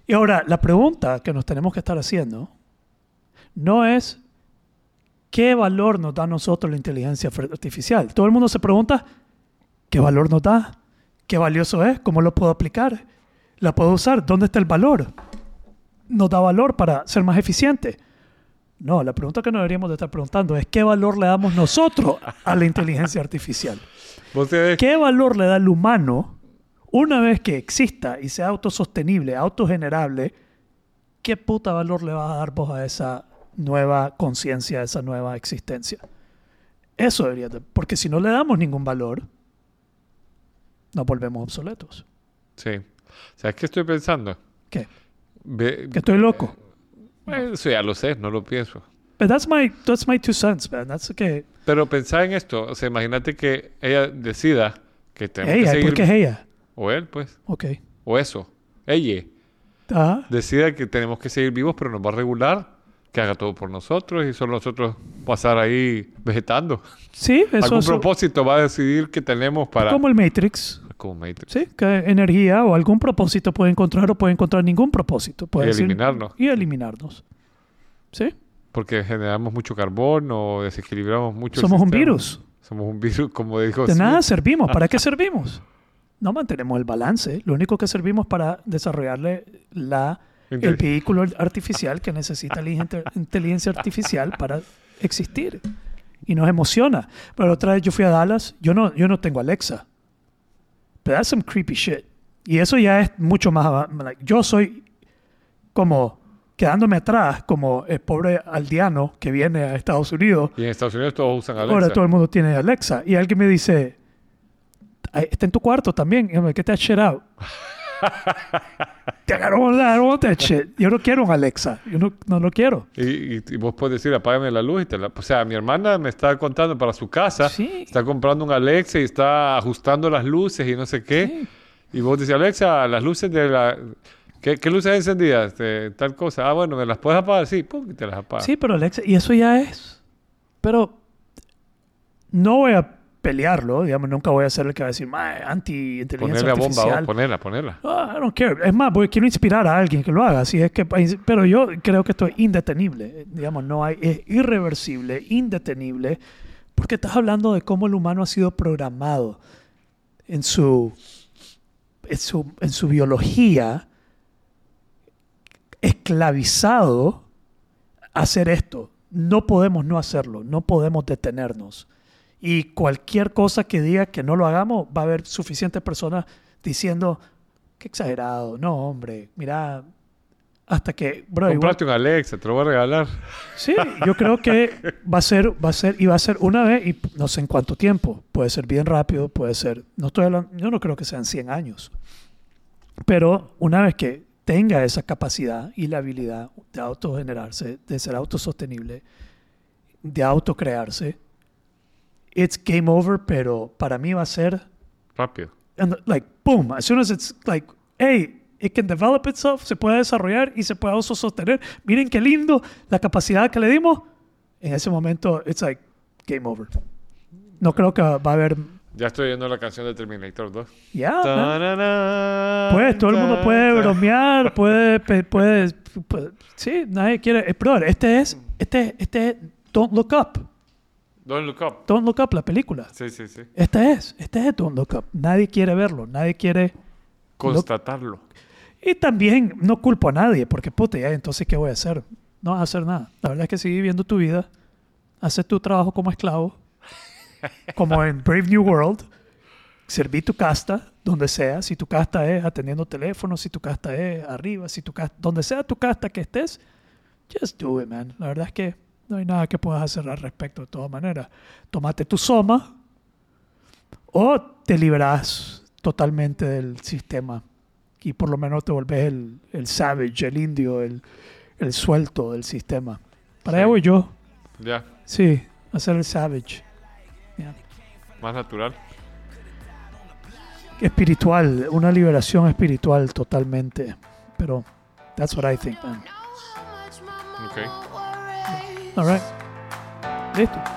Y ahora, la pregunta que nos tenemos que estar haciendo no es qué valor nos da a nosotros la inteligencia artificial. Todo el mundo se pregunta qué valor nos da, ¿Qué valioso es? ¿Cómo lo puedo aplicar? ¿La puedo usar? ¿Dónde está el valor? ¿Nos da valor para ser más eficiente? No, la pregunta que nos deberíamos de estar preguntando es ¿qué valor le damos nosotros a la inteligencia artificial? [laughs] ¿Qué valor le da el humano una vez que exista y sea autosostenible, autogenerable? ¿Qué puta valor le vas a dar vos a esa nueva conciencia, a esa nueva existencia? Eso debería de- porque si no le damos ningún valor, nos volvemos obsoletos. Sí. ¿Sabes qué estoy pensando? ¿Qué? Ve- Que estoy loco. Eh, Eso ya lo sé, no lo pienso. But that's my, that's my two cents, man. That's okay. Pero pensá en esto. O sea, imagínate que ella decida que tenemos Ella, que ¿y seguir... ¿por qué es ella? O él, pues. Ok. O eso. Ella. Ah, Decida que tenemos que seguir vivos, pero nos va a regular. Que haga todo por nosotros y solo nosotros pasar ahí vegetando. sí, eso Algún es propósito va a decidir que tenemos para... como el Matrix. Como Matrix. Sí, que energía o algún propósito puede encontrar o puede encontrar ningún propósito. Puede Y decir- eliminarnos. Y eliminarnos. ¿Sí? Porque generamos mucho carbón o desequilibramos mucho. el Somos un sistema. virus. Somos un virus, como dijo De Smith. nada servimos. ¿Para qué [laughs] servimos? No mantenemos el balance. Lo único que servimos para desarrollarle la, el vehículo artificial que necesita la inte- inteligencia artificial para existir. Y nos emociona. Pero otra vez yo fui a Dallas. Yo no, yo no tengo Alexa. Pero that's some creepy shit. Y eso ya es mucho más... like, yo soy como quedándome atrás como el pobre aldeano que viene a Estados Unidos Y en Estados Unidos todos usan Alexa. Ahora todo el mundo tiene Alexa. Y alguien me dice, "Ay, está en tu cuarto también. Y ¿Qué te has shit out? Te agarró want that shit. Yo no quiero un Alexa. Yo no, no lo quiero. Y, y- y vos puedes decir, apágame la luz y te la... O sea, mi hermana me está contando para su casa. Sí. Está comprando un Alexa y está ajustando las luces y no sé qué. Sí. Y vos decís, Alexa, las luces de la... ¿Qué, qué luces encendidas? De tal cosa. Ah, bueno, ¿me las puedes apagar? Sí, pum, y te las apagas. Sí, pero Alexa, y eso ya es. Pero no voy a pelearlo, digamos, nunca voy a ser el que va a decir, "Mae, anti-inteligencia Ponerle a bomba, artificial. vos, ponerla, ponerla. Ah, I don't care. Es más, porque quiero inspirar a alguien que lo haga. Así es que, pero yo creo que esto es indetenible. Digamos, no hay, es irreversible, indetenible, porque estás hablando de cómo el humano ha sido programado en su, en su, en su biología, esclavizado a hacer esto. No podemos no hacerlo, no podemos detenernos. Y cualquier cosa que diga que no lo hagamos, va a haber suficientes personas diciendo, qué exagerado, no, hombre, mira, hasta que, bro, igual- Compraste un Alexa, te lo voy a regalar. sí, yo creo que [laughs] va a ser, va a ser, y va a ser una vez, y no sé en cuánto tiempo, puede ser bien rápido, puede ser, no estoy hablando, yo no creo que sean 100 años, pero una vez que tenga esa capacidad y la habilidad de autogenerarse, de ser autosostenible, de autocrearse, it's game over, pero para mí va a ser Rápido. and like boom as soon as it's like hey it can develop itself se puede desarrollar y se puede autosostener miren qué lindo la capacidad que le dimos en ese momento it's like game over no creo que va a haber Ya estoy oyendo la canción de Terminator 2. ya. Tararán, pues todo el mundo puede bromear puede puede, puede- sí nadie quiere eh, brother, este es este este es Don't Look Up Don't look up. Don't Look Up la película Sí, sí, sí. este es este es Don't Look Up nadie quiere verlo nadie quiere Constatarlo. Y también no culpo a nadie, porque puta, ya, entonces, ¿qué voy a hacer? No vas a hacer nada. La verdad es que sigue viviendo tu vida, haces tu trabajo como esclavo, como en Brave New World, serví tu casta, donde sea, si tu casta es atendiendo teléfonos, si tu casta es arriba, si tu casta, donde sea tu casta que estés, just do it, man. La verdad es que no hay nada que puedas hacer al respecto de todas maneras. Tómate tu soma o te liberas totalmente del sistema y por lo menos te volvés el, el savage, el indio, el, el suelto del sistema. Para Sí. allá voy yo, Ya, sí, a ser el savage. Más natural. Espiritual, una liberación espiritual totalmente. Pero that's what I think, man. Ok. All right. Listo. Oh, I should